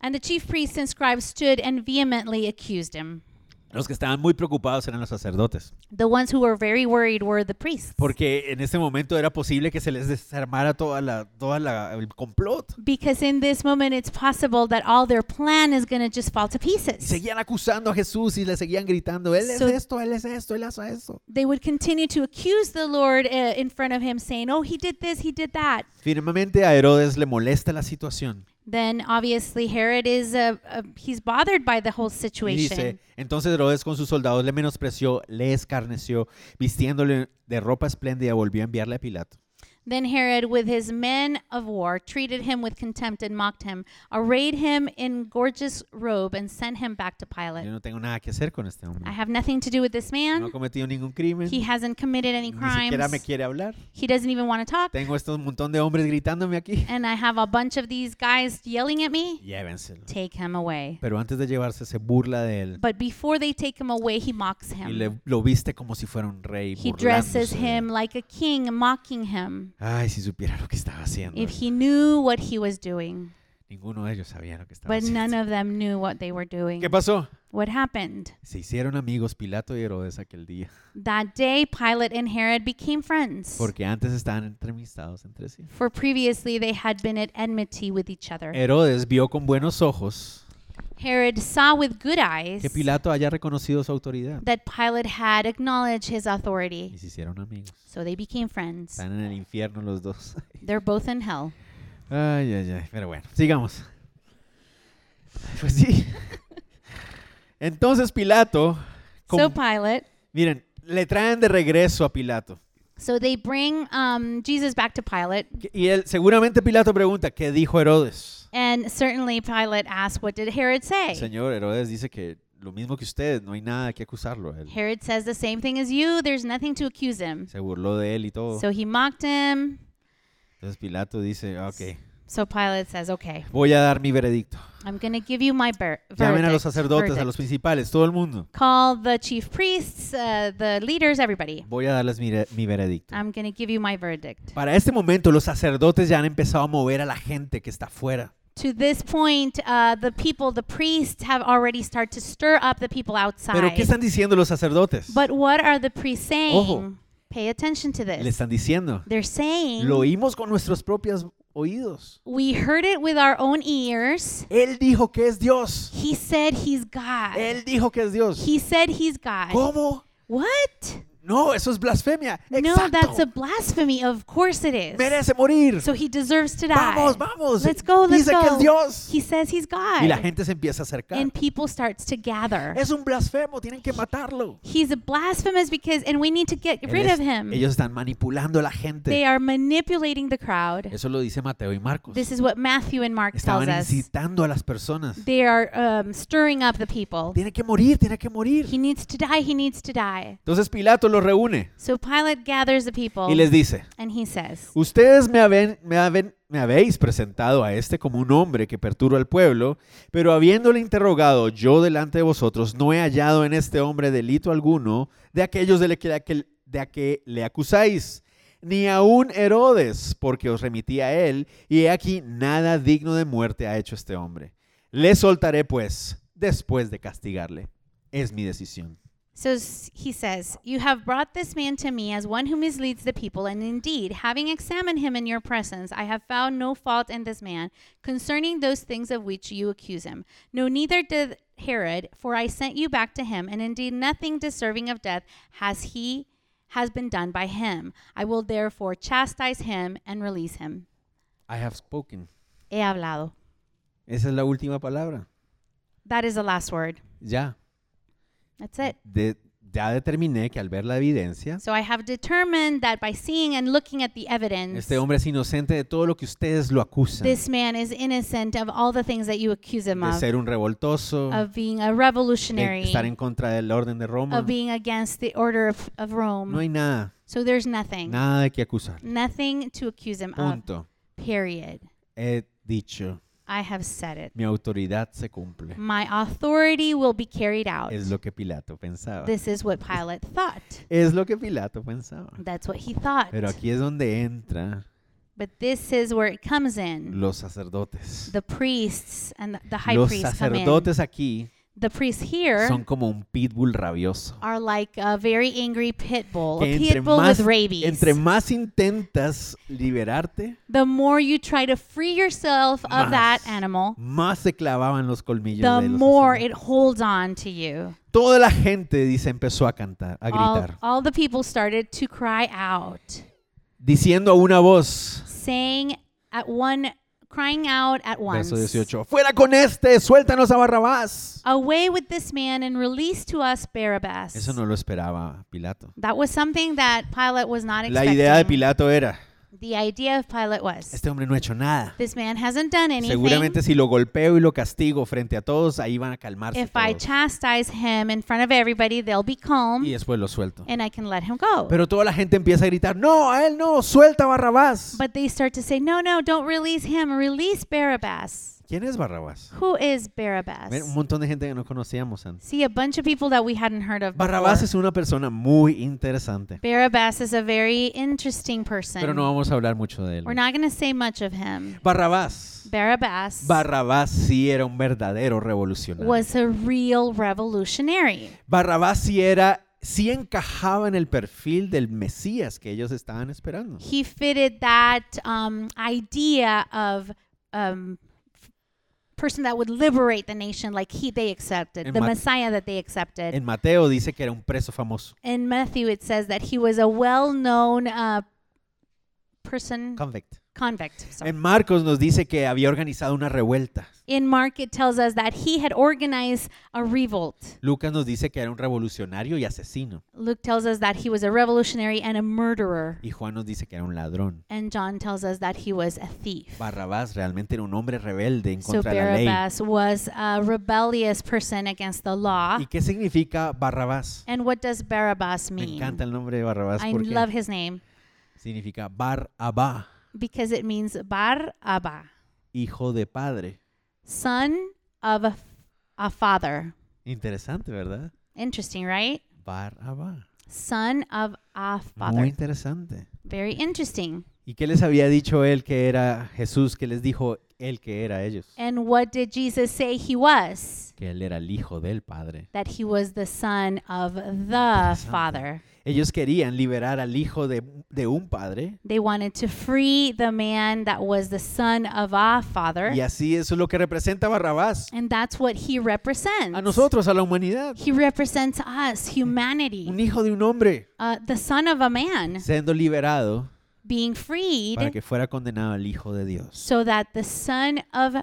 S2: And the chief priests and scribes stood and vehemently accused him.
S1: Los que estaban muy preocupados eran los sacerdotes.
S2: The ones who were very worried were the priests.
S1: Porque en este momento era posible que se les desarmara toda la, toda la, el complot.
S2: Because in this moment, it's possible that all their plan is going to just fall to
S1: Y
S2: pieces.
S1: seguían acusando a Jesús y le seguían gritando, Él es
S2: So-
S1: esto, Él es esto, Él hace esto.
S2: They would continue to accuse the Lord uh, in front of him, saying, Oh, he did this, he did that.
S1: Firmemente a Herodes le molesta la situación.
S2: Then obviously Herod is, uh, uh, he's bothered by the whole situation.
S1: dice, entonces Herodes con sus soldados le menospreció, le escarneció, vistiéndole de ropa espléndida, volvió a enviarle a Pilato.
S2: Then Herod, with his men of war, treated him with contempt and mocked him, arrayed him in gorgeous robe, and sent him back to
S1: Yo
S2: Pilate.
S1: no tengo nada que hacer con este hombre.
S2: I have nothing to do with this
S1: No
S2: man.
S1: ha cometido ningún crimen.
S2: He hasn't committed any
S1: Ni siquiera me
S2: crimes.
S1: quiere hablar.
S2: He doesn't even want to talk.
S1: Tengo estos montón de hombres gritándome aquí.
S2: And I have a bunch of these guys yelling at me.
S1: Llévenselo.
S2: Take him away.
S1: Pero antes de llevarse se burla de él
S2: But before they take him away, he mocks
S1: y
S2: him.
S1: le, lo viste como si fuera un rey.
S2: He dresses
S1: de él.
S2: him like a king, mocking him.
S1: Ay, si supiera lo que estaba haciendo.
S2: If he knew what he was doing.
S1: Ninguno de ellos sabía lo que estaba
S2: But
S1: haciendo.
S2: none of them knew what they were doing.
S1: ¿Qué pasó?
S2: What happened?
S1: Se hicieron amigos Pilato y Herodes aquel día.
S2: That day, Pilate and Herod became friends.
S1: Porque antes estaban entrevistados entre sí.
S2: For previously they had been at enmity with each other.
S1: Herodes vio con buenos ojos
S2: Herod saw with good eyes
S1: que Pilato haya reconocido su autoridad.
S2: that Pilate had acknowledged his
S1: Y
S2: authority.
S1: se hicieron amigos.
S2: So they became friends.
S1: Están en el infierno los dos.
S2: They're both in hell.
S1: Ay, ay, ay. Pero bueno, sigamos. Pues sí. Entonces Pilato,
S2: So
S1: con-
S2: Pilate,
S1: miren, le traen de regreso a Pilato.
S2: so they bring um, Jesus back to Pilate.
S1: Y él, seguramente Pilato pregunta, ¿qué dijo Herodes?
S2: And certainly Pilate asked, What did Herod say?
S1: Señor, Herodes dice que lo mismo que usted, no hay nada que acusarlo. Él
S2: Herod says the same thing as you. There's nothing to accuse him.
S1: se burló de él y todo.
S2: So he mocked him.
S1: Entonces Pilato dice, ok,
S2: So Pilate says, Okay,
S1: voy a dar mi veredicto.
S2: I'm going to give you my ver-
S1: Llamen a los
S2: verdict,
S1: sacerdotes, a
S2: verdict.
S1: los principales, todo el mundo.
S2: Call the chief priests, uh, the leaders, everybody.
S1: Voy a darles mi, re- mi veredicto.
S2: I'm going to give you my verdict.
S1: Para este momento los sacerdotes ya han empezado a mover a la gente que está afuera.
S2: To this point, uh, the people, the priests, have already started to stir up the people outside.
S1: Pero ¿qué están diciendo los sacerdotes?
S2: But what are the priests saying?
S1: Ojo.
S2: Pay attention to
S1: Le
S2: this.
S1: están diciendo,
S2: They're saying,
S1: lo oímos con nuestros propios oídos.
S2: We heard it with our own ears.
S1: Él dijo que es Dios.
S2: He said he's God.
S1: Él dijo que es Dios.
S2: He said he's God.
S1: ¿Cómo?
S2: What?
S1: No, eso es blasfemia.
S2: No,
S1: Exacto.
S2: that's a blasphemy. Of course it is.
S1: Merece morir.
S2: So he deserves to die.
S1: Vamos, vamos.
S2: Let's go, let's
S1: Dice que es
S2: go.
S1: Dios.
S2: He says he's God.
S1: Y la gente se empieza a acercar.
S2: and people starts to gather.
S1: Es un blasfemo, tienen que matarlo.
S2: He's a blasphemous because, and we need to get
S1: Él
S2: rid
S1: es-
S2: of him.
S1: ellos están manipulando a la gente.
S2: They are manipulating the crowd.
S1: Eso lo dice Mateo y Marcos.
S2: This is what Matthew and Mark tells
S1: Estaban
S2: us.
S1: incitando a las personas.
S2: They are um, stirring up the people.
S1: Tiene que morir, tiene que morir.
S2: He needs to die. He needs to die.
S1: Entonces Pilato los reúne
S2: So Pilate gathers the people
S1: y les dice,
S2: and he says,
S1: ustedes me, haben- me haben- me habéis presentado a este como un hombre que perturba al pueblo, pero habiéndole interrogado yo delante de vosotros, no he hallado en este hombre delito alguno de aquellos de, le- que- de a que le acusáis, ni aun Herodes, porque os remití a él, y he aquí nada digno de muerte ha hecho este hombre. Le soltaré pues después de castigarle. Es mi decisión.
S2: So he says, You have brought this man to me as one who misleads the people, and indeed, having examined him in your presence, I have found no fault in this man concerning those things of which you accuse him. No, neither did Herod, for I sent you back to him, and indeed nothing deserving of death has he has been done by him. I will therefore chastise him and release him.
S1: I have spoken.
S2: He hablado.
S1: Esa es la última palabra.
S2: That is the last word.
S1: Ya.
S2: That's it.
S1: de- ya determiné que al ver la evidencia,
S2: So I have determined that by seeing and looking at the evidence,
S1: este hombre es inocente de todo lo que ustedes lo acusan.
S2: this man is innocent of all the things that you accuse him
S1: de
S2: of,
S1: ser un revoltoso,
S2: of being a
S1: de
S2: revolutionary,
S1: estar en contra del orden de Roma.
S2: of being against the order of, of Rome.
S1: No hay nada,
S2: so there's nothing,
S1: nada de qué acusar.
S2: nothing to accuse him of.
S1: Punto.
S2: Period.
S1: He dicho,
S2: I have said it.
S1: mi autoridad se cumple.
S2: My authority will be carried out.
S1: Es lo que Pilato pensaba.
S2: This is what Pilate thought.
S1: Es lo que Pilato pensaba.
S2: That's what he thought.
S1: Pero aquí es donde entra
S2: But this is where it comes in.
S1: los sacerdotes.
S2: The priests and the, the high
S1: Los
S2: priest come in.
S1: aquí
S2: The priests here
S1: son como un pitbull rabioso.
S2: are like a very angry pit bull,
S1: Que
S2: a pit bull
S1: más,
S2: with rabies.
S1: entre más intentas liberarte,
S2: the more you try to free yourself of that animal,
S1: más se clavaban los colmillos
S2: the
S1: de los
S2: more
S1: sacerdotes.
S2: it holds on to you.
S1: Toda la gente, dice, empezó a cantar, a
S2: All,
S1: gritar,
S2: all the people started to cry out,
S1: diciendo a una voz,
S2: saying at one, crying out at once,
S1: verso 18, fuera con este, suéltanos a Barrabás.
S2: Away with this man and release to us Barabbas.
S1: Eso no lo esperaba Pilato.
S2: That was something that Pilate was not
S1: La
S2: expecting.
S1: idea de Pilato era,
S2: the idea of Pilate was,
S1: este hombre no ha hecho nada.
S2: this man hasn't done anything.
S1: Seguramente si lo golpeo y lo castigo frente a todos, ahí van a calmarse
S2: if I
S1: todos.
S2: chastise him in front of everybody, they'll be calm
S1: Y después lo suelto.
S2: and I can let him go.
S1: Pero toda la gente empieza a gritar, no, a él no, suelta a Barrabás.
S2: but they start to say, no, no, don't release him. Release Barabbas.
S1: ¿Quién es Barrabás?
S2: Who is Barabbas?
S1: Un montón de gente que no conocíamos antes.
S2: See, a bunch of people that we hadn't heard of
S1: Barrabás
S2: before.
S1: es una persona muy interesante,
S2: Barabbas is a very interesting person.
S1: pero no vamos a hablar mucho de él.
S2: We're not going to say much of him.
S1: Barrabás.
S2: Barabbas
S1: Barrabás sí era un verdadero revolucionario.
S2: was a real revolutionary.
S1: Barrabás sí era, sí encajaba en el perfil del Mesías que ellos estaban esperando.
S2: He fitted that um, idea of um, person that would liberate the nation, like he they accepted,
S1: En
S2: the
S1: Mat-
S2: Messiah that they accepted.
S1: En Mateo dice que era un preso famoso.
S2: In Matthew, it says that he was a well-known uh, person,
S1: Convict.
S2: Convict. sorry.
S1: En Marcos nos dice que había organizado una revuelta.
S2: In Mark, it tells us that he had organized a revolt.
S1: Lucas nos dice que era un revolucionario y asesino.
S2: Luke tells us that he was a revolutionary and a murderer.
S1: Y Juan nos dice que era un ladrón.
S2: And John tells us that he was a thief.
S1: Barrabás realmente era un hombre rebelde en
S2: So
S1: contra de la ley.
S2: Barabbas was a rebellious person against the law.
S1: ¿Y qué significa Barrabás?
S2: And what does Barabbas
S1: Me
S2: mean?
S1: encanta el nombre de Barrabás
S2: I
S1: porque
S2: love his name
S1: significa Bar Abba,
S2: because it means Bar Abba,
S1: hijo de padre.
S2: son of a, a father.
S1: Interesante, ¿verdad?
S2: Interesting, right?
S1: Bar Abba.
S2: Son of a
S1: Muy
S2: father.
S1: interesante.
S2: Very interesting.
S1: ¿Y qué les había dicho él que era Jesús? ¿Qué les dijo él que era ellos?
S2: And what did Jesus say he was?
S1: Que él era el hijo del Padre.
S2: That he was the son of the. Father.
S1: Ellos querían liberar al hijo de, de un padre.
S2: They wanted to free the man that was the son of our Father.
S1: Y así eso es lo que representa Barrabás.
S2: And that's what he represents.
S1: A nosotros, a la humanidad.
S2: He represents us, humanity,
S1: Un hijo de un hombre
S2: uh, the son of a man
S1: siendo liberado
S2: being
S1: para
S2: freed
S1: que fuera condenado al hijo de Dios.
S2: so that the son of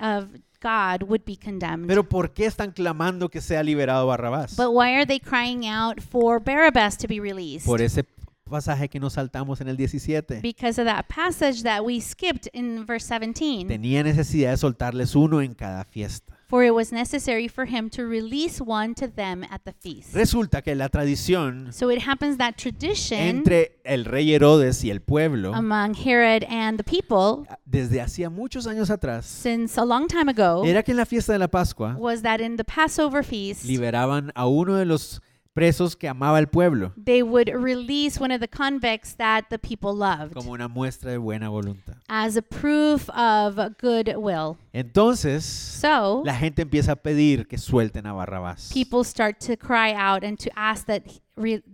S2: of God would be condemned.
S1: Pero ¿por qué están clamando que sea liberado Barrabás?
S2: but why are they crying out for Barabbas to be released?
S1: Por ese pasaje que nos saltamos en el 17.
S2: because of that passage that we skipped in verse 17.
S1: Tenía necesidad de soltarles uno en cada fiesta.
S2: For it was necessary for him to release one to them at the feast.
S1: Resulta que la tradición
S2: So it happens that tradition
S1: entre el rey Herodes y el pueblo,
S2: among Herod and the people
S1: desde hacía muchos años atrás,
S2: since a long time ago
S1: era que en la fiesta de la Pascua
S2: was that in the Passover feast
S1: liberaban a uno de los presos que amaba el pueblo,
S2: they would release one of the convicts that the people loved
S1: como una muestra de buena voluntad.
S2: as a proof of goodwill.
S1: Entonces,
S2: So
S1: la gente empieza a pedir que suelten a Barrabás.
S2: people start to cry out and to ask that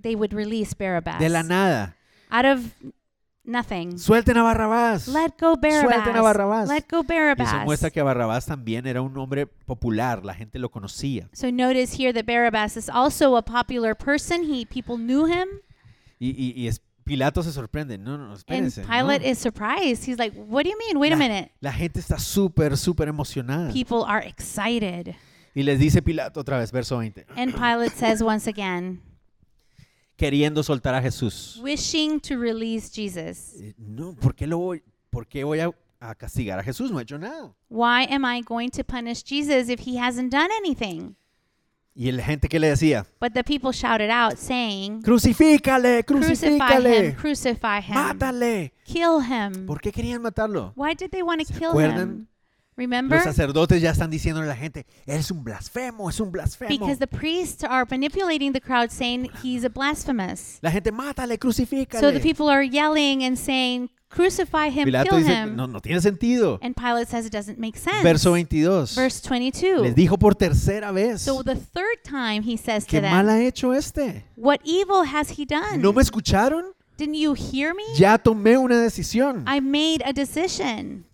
S2: they would release Barabbas
S1: De la nada,
S2: out of nothing.
S1: suelten a Barrabás.
S2: Let go Barabbas.
S1: Suelten a Barrabás.
S2: Let go
S1: Y eso muestra que Barrabás también era un hombre popular, la gente lo conocía.
S2: So notice here that Barabbas is also a popular person. He people knew him,
S1: Y, y, y es- Pilato se sorprende. No, no,
S2: and
S1: espérense. no.
S2: Pilate is surprised. He's like, "What do you mean? Wait a
S1: La-
S2: minute."
S1: La gente está súper, súper emocionada.
S2: People are excited,
S1: Y les dice Pilato otra vez, verso 20,
S2: and Pilate says once again,
S1: queriendo soltar a Jesús.
S2: wishing to release Jesus.
S1: Eh, No, ¿por qué, lo voy, por qué voy a, a castigar a Jesús? No ha hecho nada.
S2: Why am I going to punish Jesus if he hasn't done anything?
S1: Y la gente que le decía,
S2: But the people shouted out, saying,
S1: crucifícale,
S2: Crucify him,
S1: crucifícale,
S2: crucify him,
S1: mátale.
S2: kill him.
S1: ¿Por qué querían matarlo?
S2: Why did they want to
S1: ¿Se
S2: kill
S1: acuerdan?
S2: him? Remember?
S1: Los sacerdotes ya están diciéndole a la gente, es un blasfemo, es un blasfemo.
S2: Because the priests are manipulating the crowd, saying he's a blasphemous.
S1: La gente, mátale, crucifícale.
S2: So the people are yelling and saying, Crucify him,
S1: Pilato
S2: kill
S1: dice,
S2: him.
S1: no, no tiene sentido.
S2: And Pilate says it doesn't make sense.
S1: Verso 22.
S2: Verse 22.
S1: Les dijo por tercera vez,
S2: So the third time he says
S1: ¿qué
S2: to them,
S1: mal ha hecho este?
S2: What evil has he done?
S1: ¿No me escucharon?
S2: Didn't you hear me?
S1: Ya tomé una decisión.
S2: I made a decision.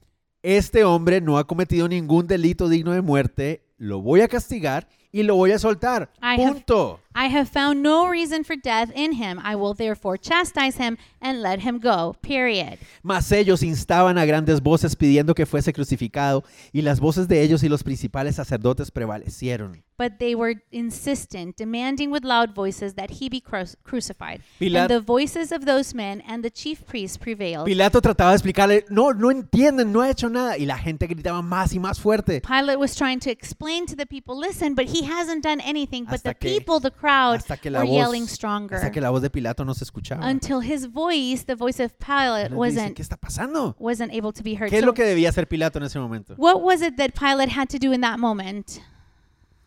S1: Este hombre no ha cometido ningún delito digno de muerte. Lo voy a castigar y lo voy a soltar.
S2: I
S1: Punto.
S2: I have found no reason for death in him. I will therefore chastise him and let him go. Period.
S1: Mas ellos instaban a grandes voces pidiendo que fuese crucificado y las voces de ellos y los principales sacerdotes prevalecieron.
S2: But they were insistent, demanding with loud voices that he be cru- crucified.
S1: Pilat-
S2: and the voices of those men and the chief priests prevailed.
S1: Pilato trataba de explicarle, no, no entienden, no ha hecho nada. Y la gente gritaba más y más fuerte.
S2: Pilate was trying to explain to the people, listen, but he hasn't done anything. But
S1: Hasta
S2: the
S1: que-
S2: people, the crowd,
S1: Hasta que la voz,
S2: yelling stronger.
S1: hasta que la voz de Pilato no se escuchaba.
S2: Until his voice, the voice of Pilate, wasn't
S1: ¿Qué está pasando?
S2: wasn't able to be heard.
S1: ¿Qué es
S2: So
S1: lo que debía hacer Pilato en ese momento?
S2: what was it that Pilate had to do in that moment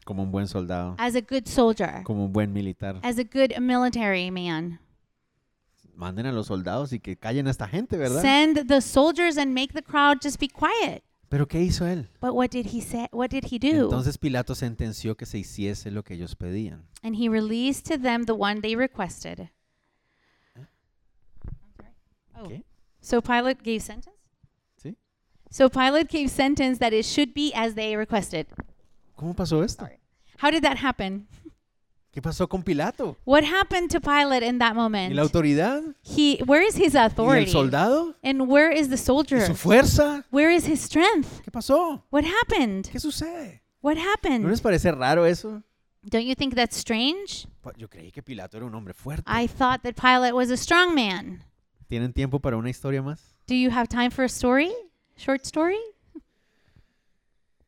S1: Como un buen soldado,
S2: as a good soldier,
S1: como un buen militar.
S2: as a good military man?
S1: Manden a los soldados y que callen a esta gente, ¿verdad?
S2: Send the soldiers and make the crowd just be quiet.
S1: Pero ¿qué hizo él?
S2: But what did he say? What did he do?
S1: Entonces Pilato sentenció que se hiciese lo que ellos pedían.
S2: and he released to them the one they requested. ¿Eh? Oh.
S1: ¿Qué?
S2: So Pilate gave sentence?
S1: ¿Sí?
S2: So Pilate gave sentence that it should be as they requested.
S1: ¿Cómo pasó esto?
S2: How did that happen?
S1: ¿Qué pasó con Pilato?
S2: What happened to Pilate in that
S1: ¿Y
S2: moment?
S1: la autoridad?
S2: He where is his
S1: ¿Y el
S2: authority?
S1: soldado?
S2: And where is the
S1: ¿Y
S2: soldier?
S1: su fuerza?
S2: Where is his strength?
S1: ¿Qué pasó?
S2: What happened?
S1: ¿Qué sucede?
S2: What
S1: ¿No
S2: happened?
S1: les parece raro eso?
S2: Don't you think that's strange?
S1: Pues Yo creí que Pilato era un hombre fuerte.
S2: I thought that Pilate was a strong man.
S1: ¿Tienen tiempo para una historia más?
S2: Do you have time for a story? Short story?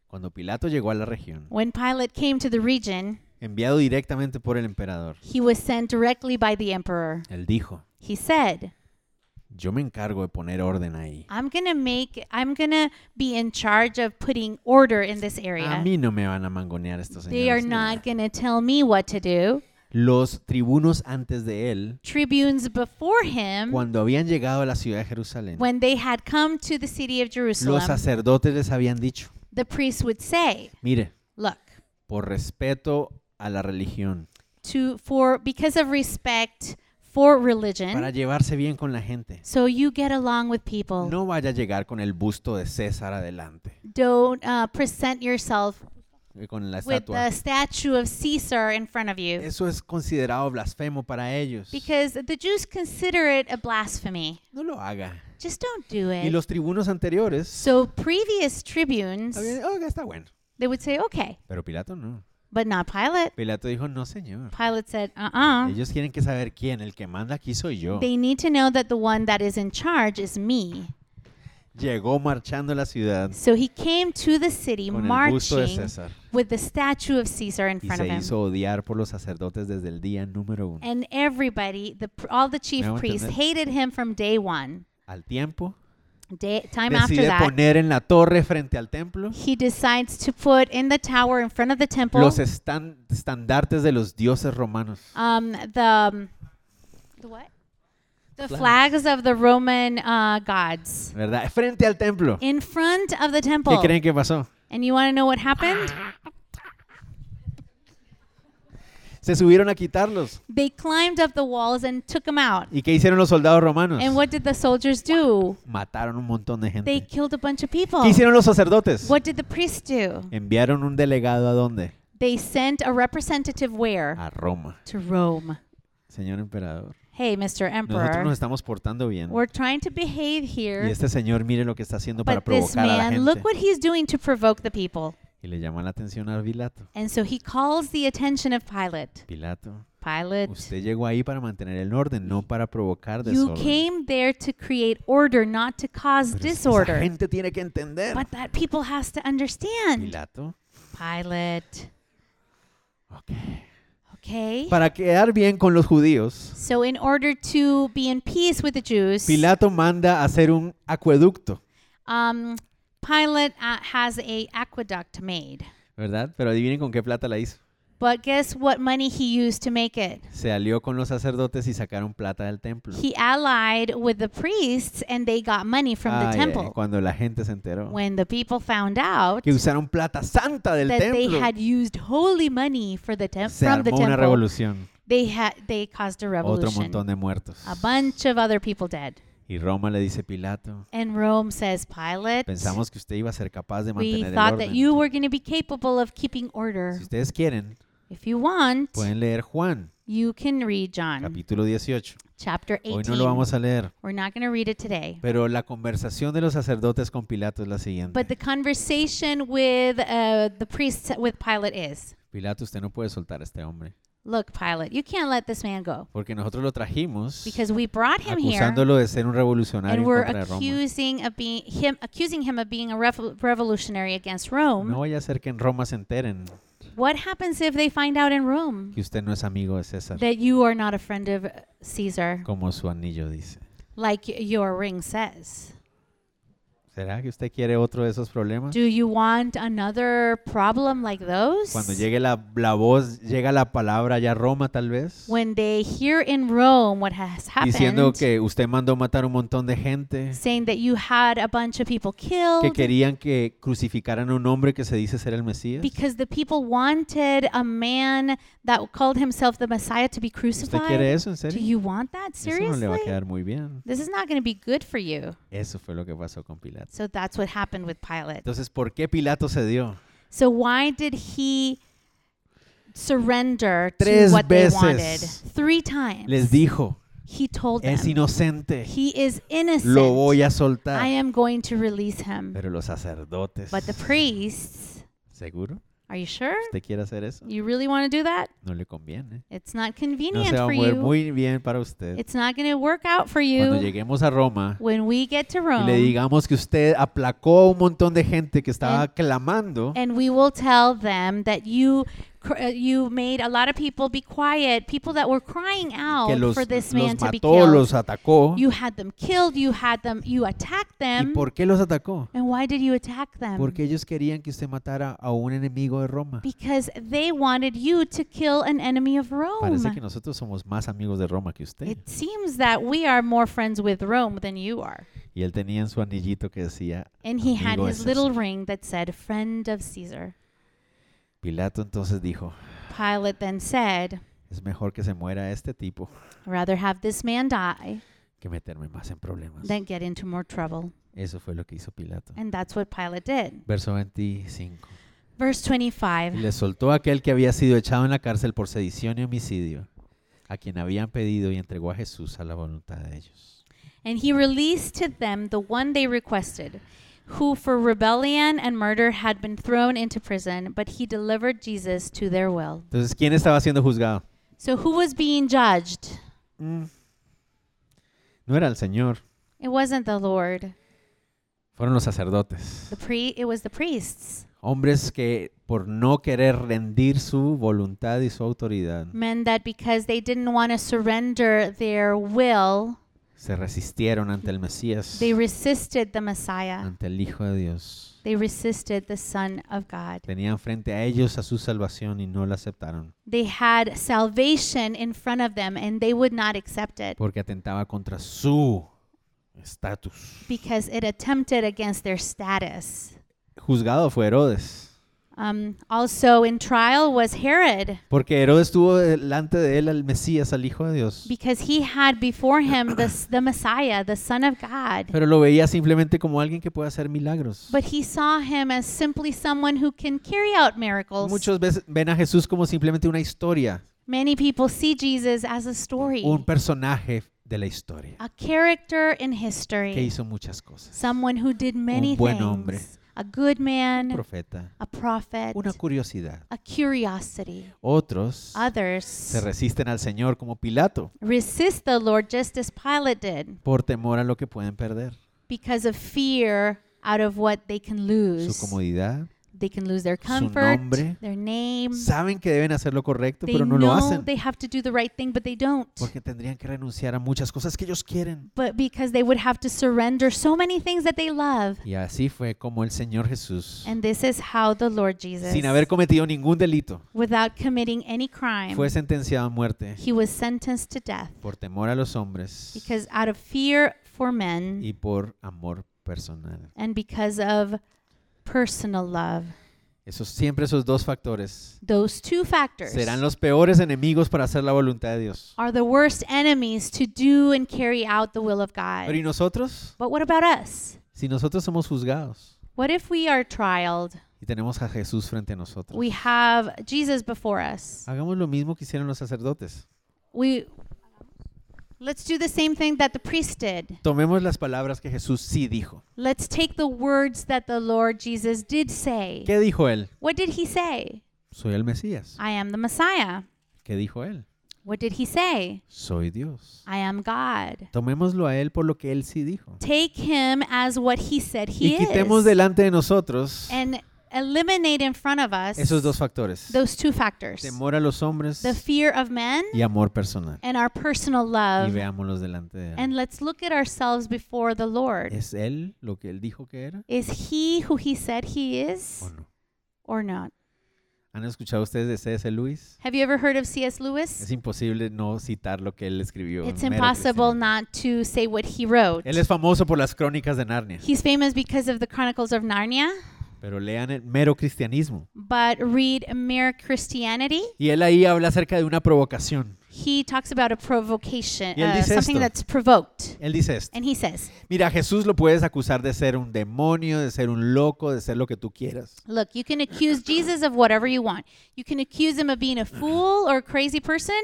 S1: Cuando Pilato llegó a la región,
S2: When Pilate came to the region,
S1: enviado directamente por el emperador,
S2: he was sent directly by the emperor.
S1: él dijo,
S2: He said,
S1: yo me encargo de poner orden ahí.
S2: I'm to make I'm to be in charge of putting order in this
S1: A
S2: area.
S1: mí no me van a mangonear estos
S2: They are
S1: señores.
S2: not to tell me what to do.
S1: los tribunos antes de él,
S2: tribunes before him,
S1: cuando habían llegado a la ciudad de Jerusalén,
S2: when they had come to the city of
S1: los
S2: Jerusalem,
S1: sacerdotes les habían dicho,
S2: the priests would say,
S1: mire,
S2: "Look,
S1: por respeto a la religión,
S2: to for because of respect for religion,
S1: para llevarse bien con la gente,
S2: so you get along with people.
S1: no vaya a llegar con el busto de César adelante,
S2: Don't uh, present yourself
S1: con la
S2: with the statue of Caesar in front of you,
S1: Eso es considerado blasfemo para ellos.
S2: because the Jews consider it a blasphemy.
S1: No lo haga.
S2: Just don't do
S1: Y
S2: it."
S1: los tribunos anteriores,
S2: So previous tribunes,
S1: "Oh, está bueno.
S2: they would say, "Okay,"
S1: Pero Pilato no.
S2: But not Pilate.
S1: Pilato dijo, no, señor.
S2: Pilate said, "Uh-uh."
S1: Ellos quieren que saber quién, el que manda aquí soy yo.
S2: They need to know that the one that is in charge is me.
S1: Llegó marchando a la ciudad
S2: So he came to the city
S1: con el busto de
S2: marching
S1: César
S2: with the statue of Caesar in
S1: y
S2: front of
S1: se
S2: him.
S1: hizo odiar por los sacerdotes desde el día número uno.
S2: And everybody, the all the chief
S1: Me hago
S2: priests
S1: entender.
S2: hated him from day one.
S1: Al tiempo,
S2: Day, time after that,
S1: poner en la torre frente al templo
S2: he decides to put in the tower in front of the temple
S1: los estan- estandartes de los dioses romanos.
S2: um, the um, the what? The
S1: Flags.
S2: flags of the Roman uh, gods
S1: ¿Verdad? Frente al templo.
S2: in front of the
S1: ¿Qué
S2: temple.
S1: creen que pasó?
S2: And you want to know what happened?
S1: Se subieron a quitarlos.
S2: They climbed up the walls and took him out.
S1: ¿Y qué hicieron los soldados romanos?
S2: And what did the soldiers do?
S1: Mataron un montón de
S2: They
S1: gente.
S2: killed a bunch of people.
S1: ¿Qué hicieron los sacerdotes?
S2: What did the priests do?
S1: Enviaron un delegado a dónde?
S2: They sent a representative where?
S1: A Roma.
S2: To Rome.
S1: Señor emperador,
S2: Hey, Mr.
S1: nosotros nos
S2: Emperor,
S1: estamos portando bien.
S2: we're trying to behave
S1: Y
S2: here,
S1: este señor mire lo que está haciendo para
S2: but this
S1: provocar a la
S2: man, look
S1: gente.
S2: what he's doing to provoke the people.
S1: Y le llama la atención a Pilato.
S2: And so he calls the attention of Pilate.
S1: Pilato,
S2: Pilate,
S1: usted llegó ahí para mantener el orden, no para provocar
S2: you
S1: desorden.
S2: came there to create order, not to cause
S1: Pero que esa
S2: disorder.
S1: gente tiene que entender.
S2: But that people has to understand.
S1: Pilato,
S2: Pilate,
S1: ok.
S2: okay?
S1: Para quedar bien con los judíos,
S2: So in order to be in peace with the Jews,
S1: Pilato manda hacer un acueducto,
S2: um, Pilate uh, has a aqueduct made.
S1: ¿verdad? Pero adivinen con qué plata la hizo.
S2: But guess what money he used to make it?
S1: Se alió con los sacerdotes y sacaron plata del templo.
S2: He allied with the priests and they got money from the
S1: Ay, ay,
S2: temple.
S1: cuando la gente se enteró
S2: When the people found out
S1: que usaron plata santa del
S2: that they had used holy money for the
S1: se
S2: from the
S1: armó una
S2: temple,
S1: revolución.
S2: they had they caused a
S1: Otro
S2: revolution.
S1: montón de muertos.
S2: A bunch of other people dead.
S1: Y Roma le dice Pilato,
S2: And Rome says, Pilate,
S1: pensamos que usted iba a ser capaz de mantener el
S2: thought that
S1: orden.
S2: you were going to be capable of keeping order.
S1: Si ustedes quieren,
S2: If you want,
S1: pueden leer Juan,
S2: you can read John
S1: capítulo 18.
S2: chapter
S1: Hoy
S2: 18.
S1: no lo vamos a leer,
S2: We're not going to read it today.
S1: pero la conversación de los sacerdotes con Pilato es la siguiente.
S2: But the conversation with uh, the priests with Pilate is,
S1: Pilato, usted no puede soltar a este hombre,
S2: look, Pilate, you can't let this man go
S1: porque nosotros lo trajimos
S2: because we brought him here
S1: acusándolo de ser un revolucionario
S2: and
S1: en
S2: we're
S1: contra de Roma.
S2: accusing of being him accusing him of being a rev- revolutionary against Rome.
S1: No vaya a ser que en Roma se enteren
S2: What happens if they find out in Rome
S1: que usted no es amigo de César,
S2: that you are not a friend of Caesar,
S1: como su anillo dice.
S2: like your ring says?
S1: ¿Será que usted quiere otro de esos problemas?
S2: Do you want another problem like those?
S1: Cuando llegue la, la voz, llega la palabra ya a Roma tal vez,
S2: when they hear in Rome what has
S1: diciendo
S2: happened,
S1: que usted mandó matar un montón de gente,
S2: saying that you had a bunch of people
S1: que
S2: killed
S1: querían que crucificaran a un hombre que se dice ser el Mesías.
S2: because the people wanted a man that called himself the Messiah to be
S1: ¿Usted
S2: crucified.
S1: quiere eso en
S2: Do
S1: serio?
S2: you want that
S1: Eso no le va a
S2: seriously?
S1: quedar muy bien.
S2: This is not going to be good for you.
S1: Eso fue lo que pasó con Pilato.
S2: So that's what happened with Pilate.
S1: Entonces, ¿por qué Pilato cedió?
S2: So why did he surrender to
S1: Tres
S2: what they
S1: veces
S2: wanted? Three times.
S1: Les dijo,
S2: he told them,
S1: es inocente,
S2: he is innocent.
S1: lo voy a
S2: I
S1: soltar.
S2: am going to release him.
S1: Pero los sacerdotes,
S2: But the priests,
S1: ¿seguro?
S2: Are you sure?
S1: ¿Usted quiere hacer eso?
S2: You really want to do that?
S1: No le conviene.
S2: It's not
S1: No
S2: convenient
S1: se va a
S2: for
S1: mover
S2: you.
S1: muy bien para usted.
S2: It's not going to work out for
S1: Cuando
S2: you.
S1: lleguemos a Roma
S2: When we get to
S1: y le
S2: Rome,
S1: digamos que usted aplacó a un montón de gente que estaba clamando,
S2: and we will tell them that you Uh, you made a lot of people be quiet, people that were crying out
S1: los,
S2: for this man to be killed.
S1: los atacó.
S2: You had them killed, you had them, you attacked
S1: ¿Y
S2: them.
S1: por qué los atacó?
S2: And why did you attack them?
S1: Porque ellos querían que usted matara a un enemigo de Roma.
S2: Because they wanted you to kill an enemy of Rome.
S1: Parece que nosotros somos más amigos de Roma que usted.
S2: It seems that we are more friends with Rome than you are.
S1: Y él tenía en su anillito que decía,
S2: And he had his little ring that said, Friend of Caesar.
S1: Pilato entonces dijo,
S2: Pilate then said,
S1: es mejor que se muera este tipo
S2: rather have this man die
S1: que meterme más en problemas.
S2: than get into more trouble.
S1: Eso fue lo que hizo Pilato.
S2: And that's what Pilate did.
S1: Verso 25.
S2: Verse
S1: Y
S2: 25.
S1: le soltó a aquel que había sido echado en la cárcel por sedición y homicidio, a quien habían pedido y entregó a Jesús a la voluntad de ellos.
S2: And he released to them the one they requested, who for rebellion and murder had been thrown into prison, but he delivered Jesus to their will.
S1: Entonces, ¿quién estaba siendo juzgado?
S2: So who was being judged?
S1: Mm. No era el Señor,
S2: It wasn't the Lord.
S1: fueron los sacerdotes.
S2: The pre it was the priests.
S1: Hombres que por no querer rendir su voluntad y su autoridad,
S2: Men that because they didn't want to surrender their will,
S1: se resistieron ante el Mesías,
S2: they resisted the Messiah.
S1: ante el Hijo de Dios.
S2: They resisted the Son of God.
S1: Tenían frente a ellos a su salvación y no la aceptaron,
S2: They had salvation in front of them and they would not accept it
S1: porque atentaba contra su estatus.
S2: because it attempted against their status.
S1: Juzgado fue Herodes,
S2: Um, also in trial was Herod
S1: porque Herodes tuvo delante de él al Mesías, al Hijo de Dios,
S2: because he had before him the, the Messiah, the Son of God.
S1: pero lo veía simplemente como alguien que puede hacer milagros.
S2: But he saw him as simply someone who can carry out miracles.
S1: Muchos veces ven a Jesús como simplemente una historia,
S2: Many people see Jesus as a story,
S1: un personaje de la historia
S2: a character in
S1: que
S2: history,
S1: hizo muchas cosas.
S2: someone who did many
S1: buen
S2: things,
S1: hombre.
S2: A good
S1: Un
S2: man,
S1: profeta,
S2: a prophet,
S1: una curiosidad.
S2: a curiosity.
S1: Otros
S2: Others
S1: se resisten al Señor como Pilato
S2: resist the Lord just as Pilate did
S1: por temor a lo que pueden perder.
S2: because of fear out of what they can
S1: Su
S2: lose.
S1: comodidad.
S2: They can lose their comfort,
S1: nombre.
S2: their name.
S1: Saben que deben hacer lo correcto,
S2: They
S1: pero no lo
S2: know
S1: hacen.
S2: they have to do the right thing, but they don't.
S1: Porque tendrían que renunciar a muchas cosas que ellos quieren.
S2: But because they would have to surrender so many things that they love.
S1: Y así fue como el Señor Jesús,
S2: And this is how the Lord Jesus,
S1: sin haber cometido ningún delito,
S2: without committing any crime,
S1: fue sentenciado a muerte
S2: he was sentenced to death
S1: por temor a los hombres
S2: because out of fear for men
S1: y por amor personal.
S2: and because of personal love.
S1: Esos, siempre esos dos factores
S2: Those two factors
S1: serán los peores enemigos para hacer la voluntad de Dios.
S2: are the worst enemies to do and carry out the will of
S1: Pero ¿y
S2: God.
S1: nosotros?
S2: But what about us?
S1: Si nosotros somos juzgados
S2: What if we are trialed?
S1: y tenemos a Jesús frente a nosotros,
S2: We have Jesus before us.
S1: hagamos lo mismo que hicieron los sacerdotes.
S2: We Let's do the same thing that the priest did.
S1: Tomemos las palabras que Jesús sí dijo.
S2: Let's take the words that the Lord Jesus did say.
S1: ¿Qué dijo él?
S2: What did he say?
S1: Soy el Mesías.
S2: I am the Messiah.
S1: ¿Qué dijo él?
S2: What did he say?
S1: Soy Dios.
S2: I am God.
S1: Tomémoslo a él por lo que él sí dijo.
S2: Take him as what he said
S1: Y
S2: he
S1: quitemos
S2: is.
S1: delante de nosotros
S2: And eliminate in front of us
S1: esos dos factores.
S2: those two factors.
S1: Temor a los hombres
S2: The fear of men
S1: y amor personal.
S2: and our personal
S1: Y
S2: love.
S1: veámoslos delante de él.
S2: And let's look at ourselves before the Lord.
S1: ¿Es él lo que él dijo que era
S2: Is he who he said he is
S1: o no?
S2: or not?
S1: ¿Han escuchado ustedes de C.S. Lewis?
S2: Have you ever heard of C.S.
S1: Es
S2: Lewis?
S1: imposible no citar lo que él escribió.
S2: It's impossible not to say what he wrote.
S1: Él es famoso por las crónicas de Narnia,
S2: He's famous because of the Chronicles of Narnia,
S1: pero lean el mero cristianismo.
S2: but read Mere Christianity.
S1: Y él ahí habla acerca de una provocación.
S2: He talks about a provocation,
S1: Y él
S2: uh,
S1: dice
S2: something
S1: esto.
S2: that's provoked.
S1: Él dice esto.
S2: And he says,
S1: Mira, a Jesús lo puedes acusar de ser un demonio, de ser un loco, de ser lo que tú quieras.
S2: Look, you can accuse Jesus of whatever you want. You can accuse him of being a fool or a crazy person,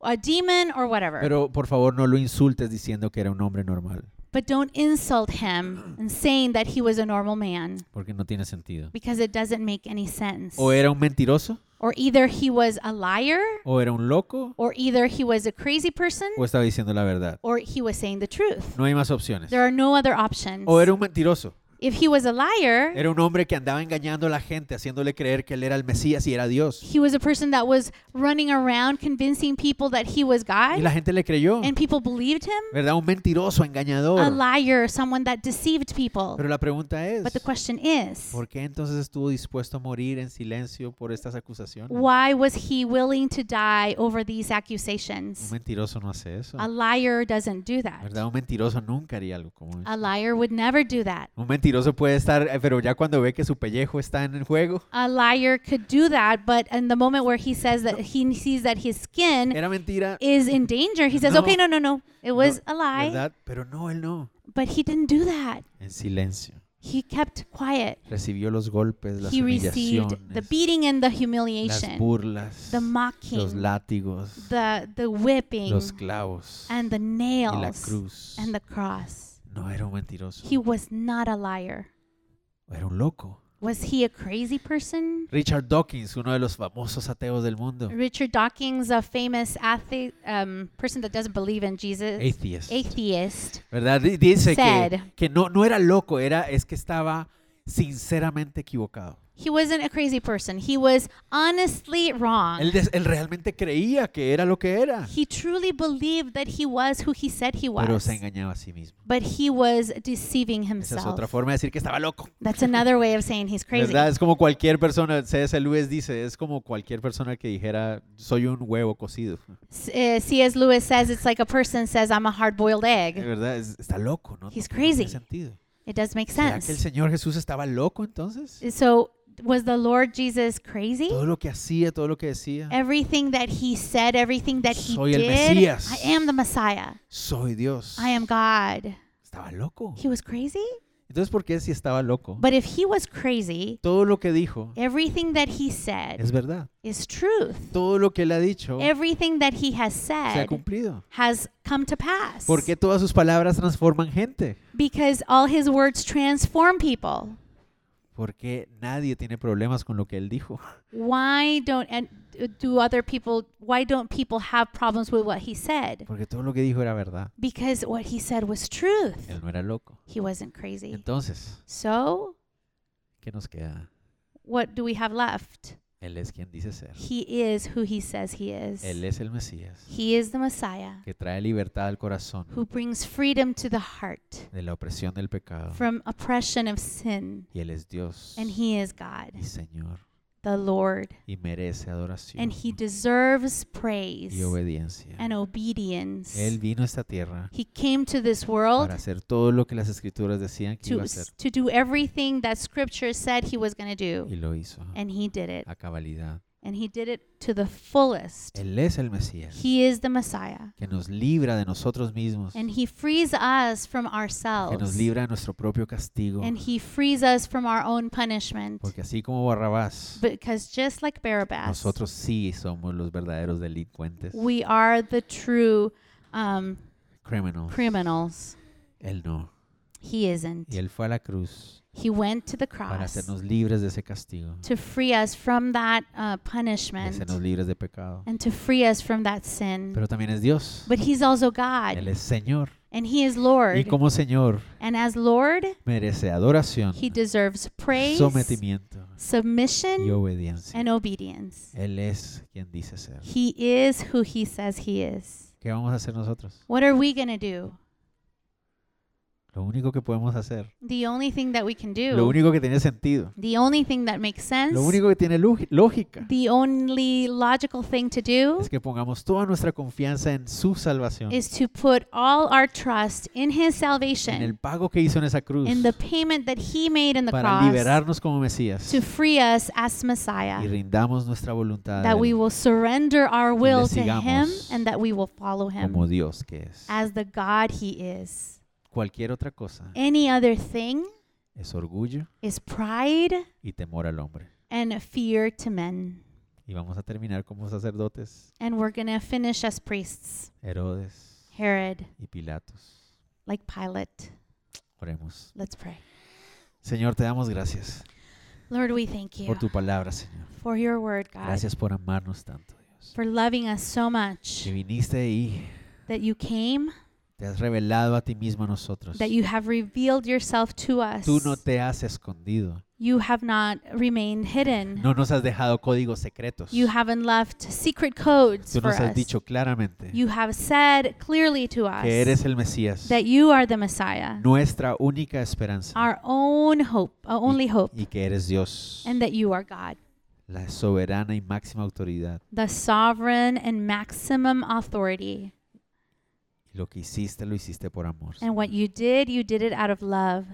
S2: a demon or whatever.
S1: Pero por favor no lo insultes diciendo que era un hombre normal,
S2: but don't insult him and saying that he was a normal man
S1: porque no tiene sentido.
S2: because it doesn't make any sense.
S1: O era un mentiroso,
S2: Or either he was a liar,
S1: o era un loco,
S2: or either he was a crazy person,
S1: o estaba diciendo la verdad.
S2: or he was saying the truth.
S1: No hay más opciones.
S2: There are no other options.
S1: O era un mentiroso,
S2: If he was a liar,
S1: Era un hombre que andaba engañando a la gente, haciéndole creer que él era el Mesías y era Dios.
S2: he was a person that was running around convincing people that he was
S1: Y
S2: God
S1: la gente le creyó,
S2: and people believed him.
S1: ¿verdad? Un mentiroso,
S2: A
S1: engañador.
S2: liar, someone that deceived people.
S1: Pero la pregunta es,
S2: But the question is,
S1: ¿por qué entonces estuvo dispuesto a morir en silencio por estas acusaciones?
S2: why was he willing to die over these
S1: Un
S2: accusations?
S1: mentiroso no hace eso,
S2: A liar doesn't do that.
S1: ¿verdad? Un mentiroso nunca haría algo como eso.
S2: A liar would never do that.
S1: Un mentiroso puede estar, eh, pero ya cuando ve que su pellejo está en el juego,
S2: A liar could do that, but in the moment where he says that he sees that his skin
S1: era mentira,
S2: is in danger, he says,
S1: No.
S2: okay, no, no, no, it was a lie.
S1: ¿verdad? Pero no, él no.
S2: But he didn't do that.
S1: En silencio.
S2: He kept quiet.
S1: Recibió los golpes, las
S2: He received the beating and the
S1: las
S2: humiliation,
S1: burlas,
S2: the
S1: los
S2: mocking,
S1: látigos,
S2: the the whipping,
S1: los clavos
S2: and the
S1: y la
S2: nails
S1: cruz.
S2: and the cross.
S1: No era un mentiroso,
S2: He was not a liar.
S1: era un loco.
S2: Was he a crazy person?
S1: Richard Dawkins, uno de los famosos ateos del mundo,
S2: Richard Dawkins, a famous athlete, um, person that doesn't believe in Jesus,
S1: atheist,
S2: atheist,
S1: ¿verdad? Di- Dice que,
S2: said-
S1: que no, no era loco, era, es que estaba sinceramente equivocado.
S2: He wasn't a crazy person. He was honestly wrong.
S1: Él, des- él realmente creía que era lo que era,
S2: He truly believed that he was who he said he
S1: pero
S2: was.
S1: se engañaba a sí mismo.
S2: But he was deceiving
S1: Esa es
S2: himself.
S1: otra forma de decir que estaba loco.
S2: That's another way of saying he's crazy.
S1: ¿Verdad? Es como cualquier persona, C.S. Lewis dice, es como cualquier persona que dijera, soy un huevo cocido.
S2: C.S. Eh, Lewis says it's like a person says, I'm a hard boiled egg.
S1: ¿Verdad? Es- está loco, ¿no?
S2: He's
S1: No tiene
S2: crazy.
S1: sentido.
S2: It does make
S1: ¿Será que el
S2: sense.
S1: Señor Jesús estaba loco entonces?
S2: So, was the Lord Jesus crazy?
S1: Todo lo que hacía, todo lo que decía,
S2: Everything that he said, everything that he
S1: Soy el
S2: did,
S1: Mesías.
S2: I am the Messiah.
S1: soy Dios.
S2: I am God.
S1: Estaba loco.
S2: He was crazy?
S1: Entonces, ¿por qué si estaba loco?
S2: But if he was crazy,
S1: Todo lo que dijo
S2: everything that he said
S1: es verdad.
S2: is truth.
S1: Todo lo que él ha dicho
S2: Everything that he has
S1: se ha
S2: said
S1: cumplido.
S2: has come to pass.
S1: Porque todas sus palabras transforman gente.
S2: Because all his words transform people.
S1: Porque nadie tiene problemas con lo que él dijo.
S2: Why don't and uh, do other people why don't people have problems with what he said?
S1: Porque todo lo que dijo era verdad.
S2: Because what he said was truth.
S1: Él no era loco.
S2: He wasn't crazy.
S1: Entonces,
S2: So,
S1: ¿qué nos queda?
S2: what do we have left?
S1: Él es quien dice ser.
S2: He is who he says he is.
S1: Él es el Mesías
S2: He is the Messiah
S1: que trae libertad al corazón
S2: who brings freedom to the heart
S1: de la opresión del pecado.
S2: from oppression of sin.
S1: Y Él es Dios
S2: And he is God,
S1: y Señor
S2: the Lord.
S1: y merece adoración
S2: And he deserves praise
S1: y obediencia.
S2: and obedience.
S1: Él vino a esta tierra
S2: He came to this world
S1: para hacer todo lo que las escrituras decían que
S2: to,
S1: iba a hacer.
S2: to do everything that scripture said he was going to do.
S1: Y lo hizo
S2: And he did it.
S1: a cabalidad.
S2: And he did it to the fullest.
S1: Él es el Mesías
S2: He is the Messiah.
S1: que nos libra de nosotros mismos,
S2: And he frees us from
S1: que nos
S2: ourselves.
S1: libra de nuestro propio castigo.
S2: And he frees us from our own punishment.
S1: Porque así como Barrabás,
S2: Because just like Barabbas,
S1: nosotros sí somos los verdaderos delincuentes,
S2: we are the true um,
S1: criminals.
S2: criminals.
S1: Él no.
S2: He isn't.
S1: Y Él fue a la cruz
S2: He went to the
S1: para
S2: cross
S1: hacernos libres de ese castigo,
S2: to free us from that uh,
S1: de
S2: punishment
S1: hacernos libres de pecado.
S2: and to free us from that sin.
S1: Pero también es Dios.
S2: But he's also
S1: Él
S2: God
S1: es Señor.
S2: and he is
S1: Y
S2: Lord.
S1: como Señor
S2: And as Lord,
S1: merece adoración,
S2: he deserves praise,
S1: sometimiento y
S2: submission,
S1: obediencia.
S2: and obedience.
S1: Él es quien dice ser.
S2: He is who he says he is.
S1: ¿Qué vamos a hacer nosotros?
S2: What are we going to do?
S1: Lo único que podemos hacer,
S2: The only thing that we can
S1: lo
S2: do,
S1: único que tiene sentido,
S2: the only thing that makes sense,
S1: lo único que tiene lógi- lógica,
S2: the only logical thing to do
S1: es que pongamos toda nuestra confianza en su salvación,
S2: is to put all our trust in his
S1: en el
S2: salvation,
S1: pago que hizo en esa cruz,
S2: in the payment that he made in the
S1: para
S2: cross
S1: liberarnos como Mesías.
S2: to free us as
S1: y
S2: Messiah.
S1: rindamos nuestra voluntad
S2: That we will surrender our will to him and that we will follow
S1: como
S2: him
S1: Dios que es.
S2: as the God he is.
S1: Cualquier otra cosa
S2: Any other thing
S1: es orgullo
S2: is pride
S1: y temor al hombre.
S2: and fear to men.
S1: Y vamos a terminar como sacerdotes,
S2: And we're going to finish as priests,
S1: Herodes
S2: Herod,
S1: y Pilatos.
S2: like Pilate.
S1: Oremos.
S2: Let's pray.
S1: Señor, te damos gracias
S2: Lord, we thank you
S1: por tu palabra, Señor.
S2: for your word, God,
S1: Gracias por amarnos tanto, Dios.
S2: for loving us so much
S1: Que viniste y
S2: that you came,
S1: Te has revelado a ti mismo a nosotros.
S2: that you have revealed yourself to us.
S1: Tú no te has escondido.
S2: You have not remained hidden.
S1: No nos has dejado códigos secretos.
S2: You haven't left secret codes
S1: Tú
S2: for
S1: nos has
S2: us.
S1: dicho claramente
S2: You have said clearly to us
S1: que eres el Mesías,
S2: that you are the Messiah,
S1: nuestra única esperanza,
S2: our own hope, our only hope,
S1: y que eres Dios,
S2: and that you are God,
S1: la soberana y máxima autoridad.
S2: the sovereign and maximum authority.
S1: Y lo que hiciste, lo hiciste por amor.
S2: And what you did, you did it out of love.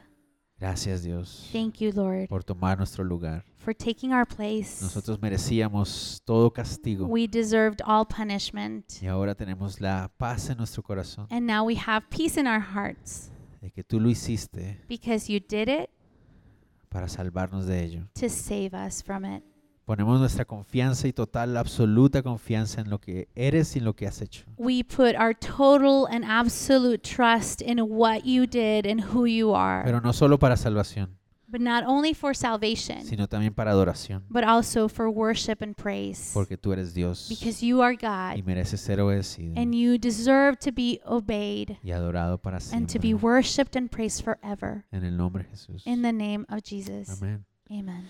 S1: Gracias, Dios,
S2: Thank you, Lord,
S1: por tomar nuestro lugar.
S2: for taking our place.
S1: Nosotros merecíamos todo castigo
S2: We deserved all punishment.
S1: y ahora tenemos la paz en nuestro corazón
S2: And now we have peace in our hearts
S1: de que tú lo hiciste
S2: because you did it
S1: para salvarnos de ello.
S2: to save us from it.
S1: Ponemos nuestra confianza y total, absoluta confianza en lo que eres y en lo que has hecho.
S2: We put our total and absolute trust in what you did and who you are.
S1: Pero no solo para salvación,
S2: but not only for salvation,
S1: sino también para adoración,
S2: but also for worship and praise.
S1: porque tú eres Dios
S2: Because you are
S1: y
S2: God
S1: mereces ser obedecido
S2: and you deserve to be obeyed
S1: y adorado para
S2: and to be
S1: siempre.
S2: worshipped and praised forever.
S1: En el nombre de Jesús.
S2: In the name of Jesus.
S1: Amén.
S2: Amen.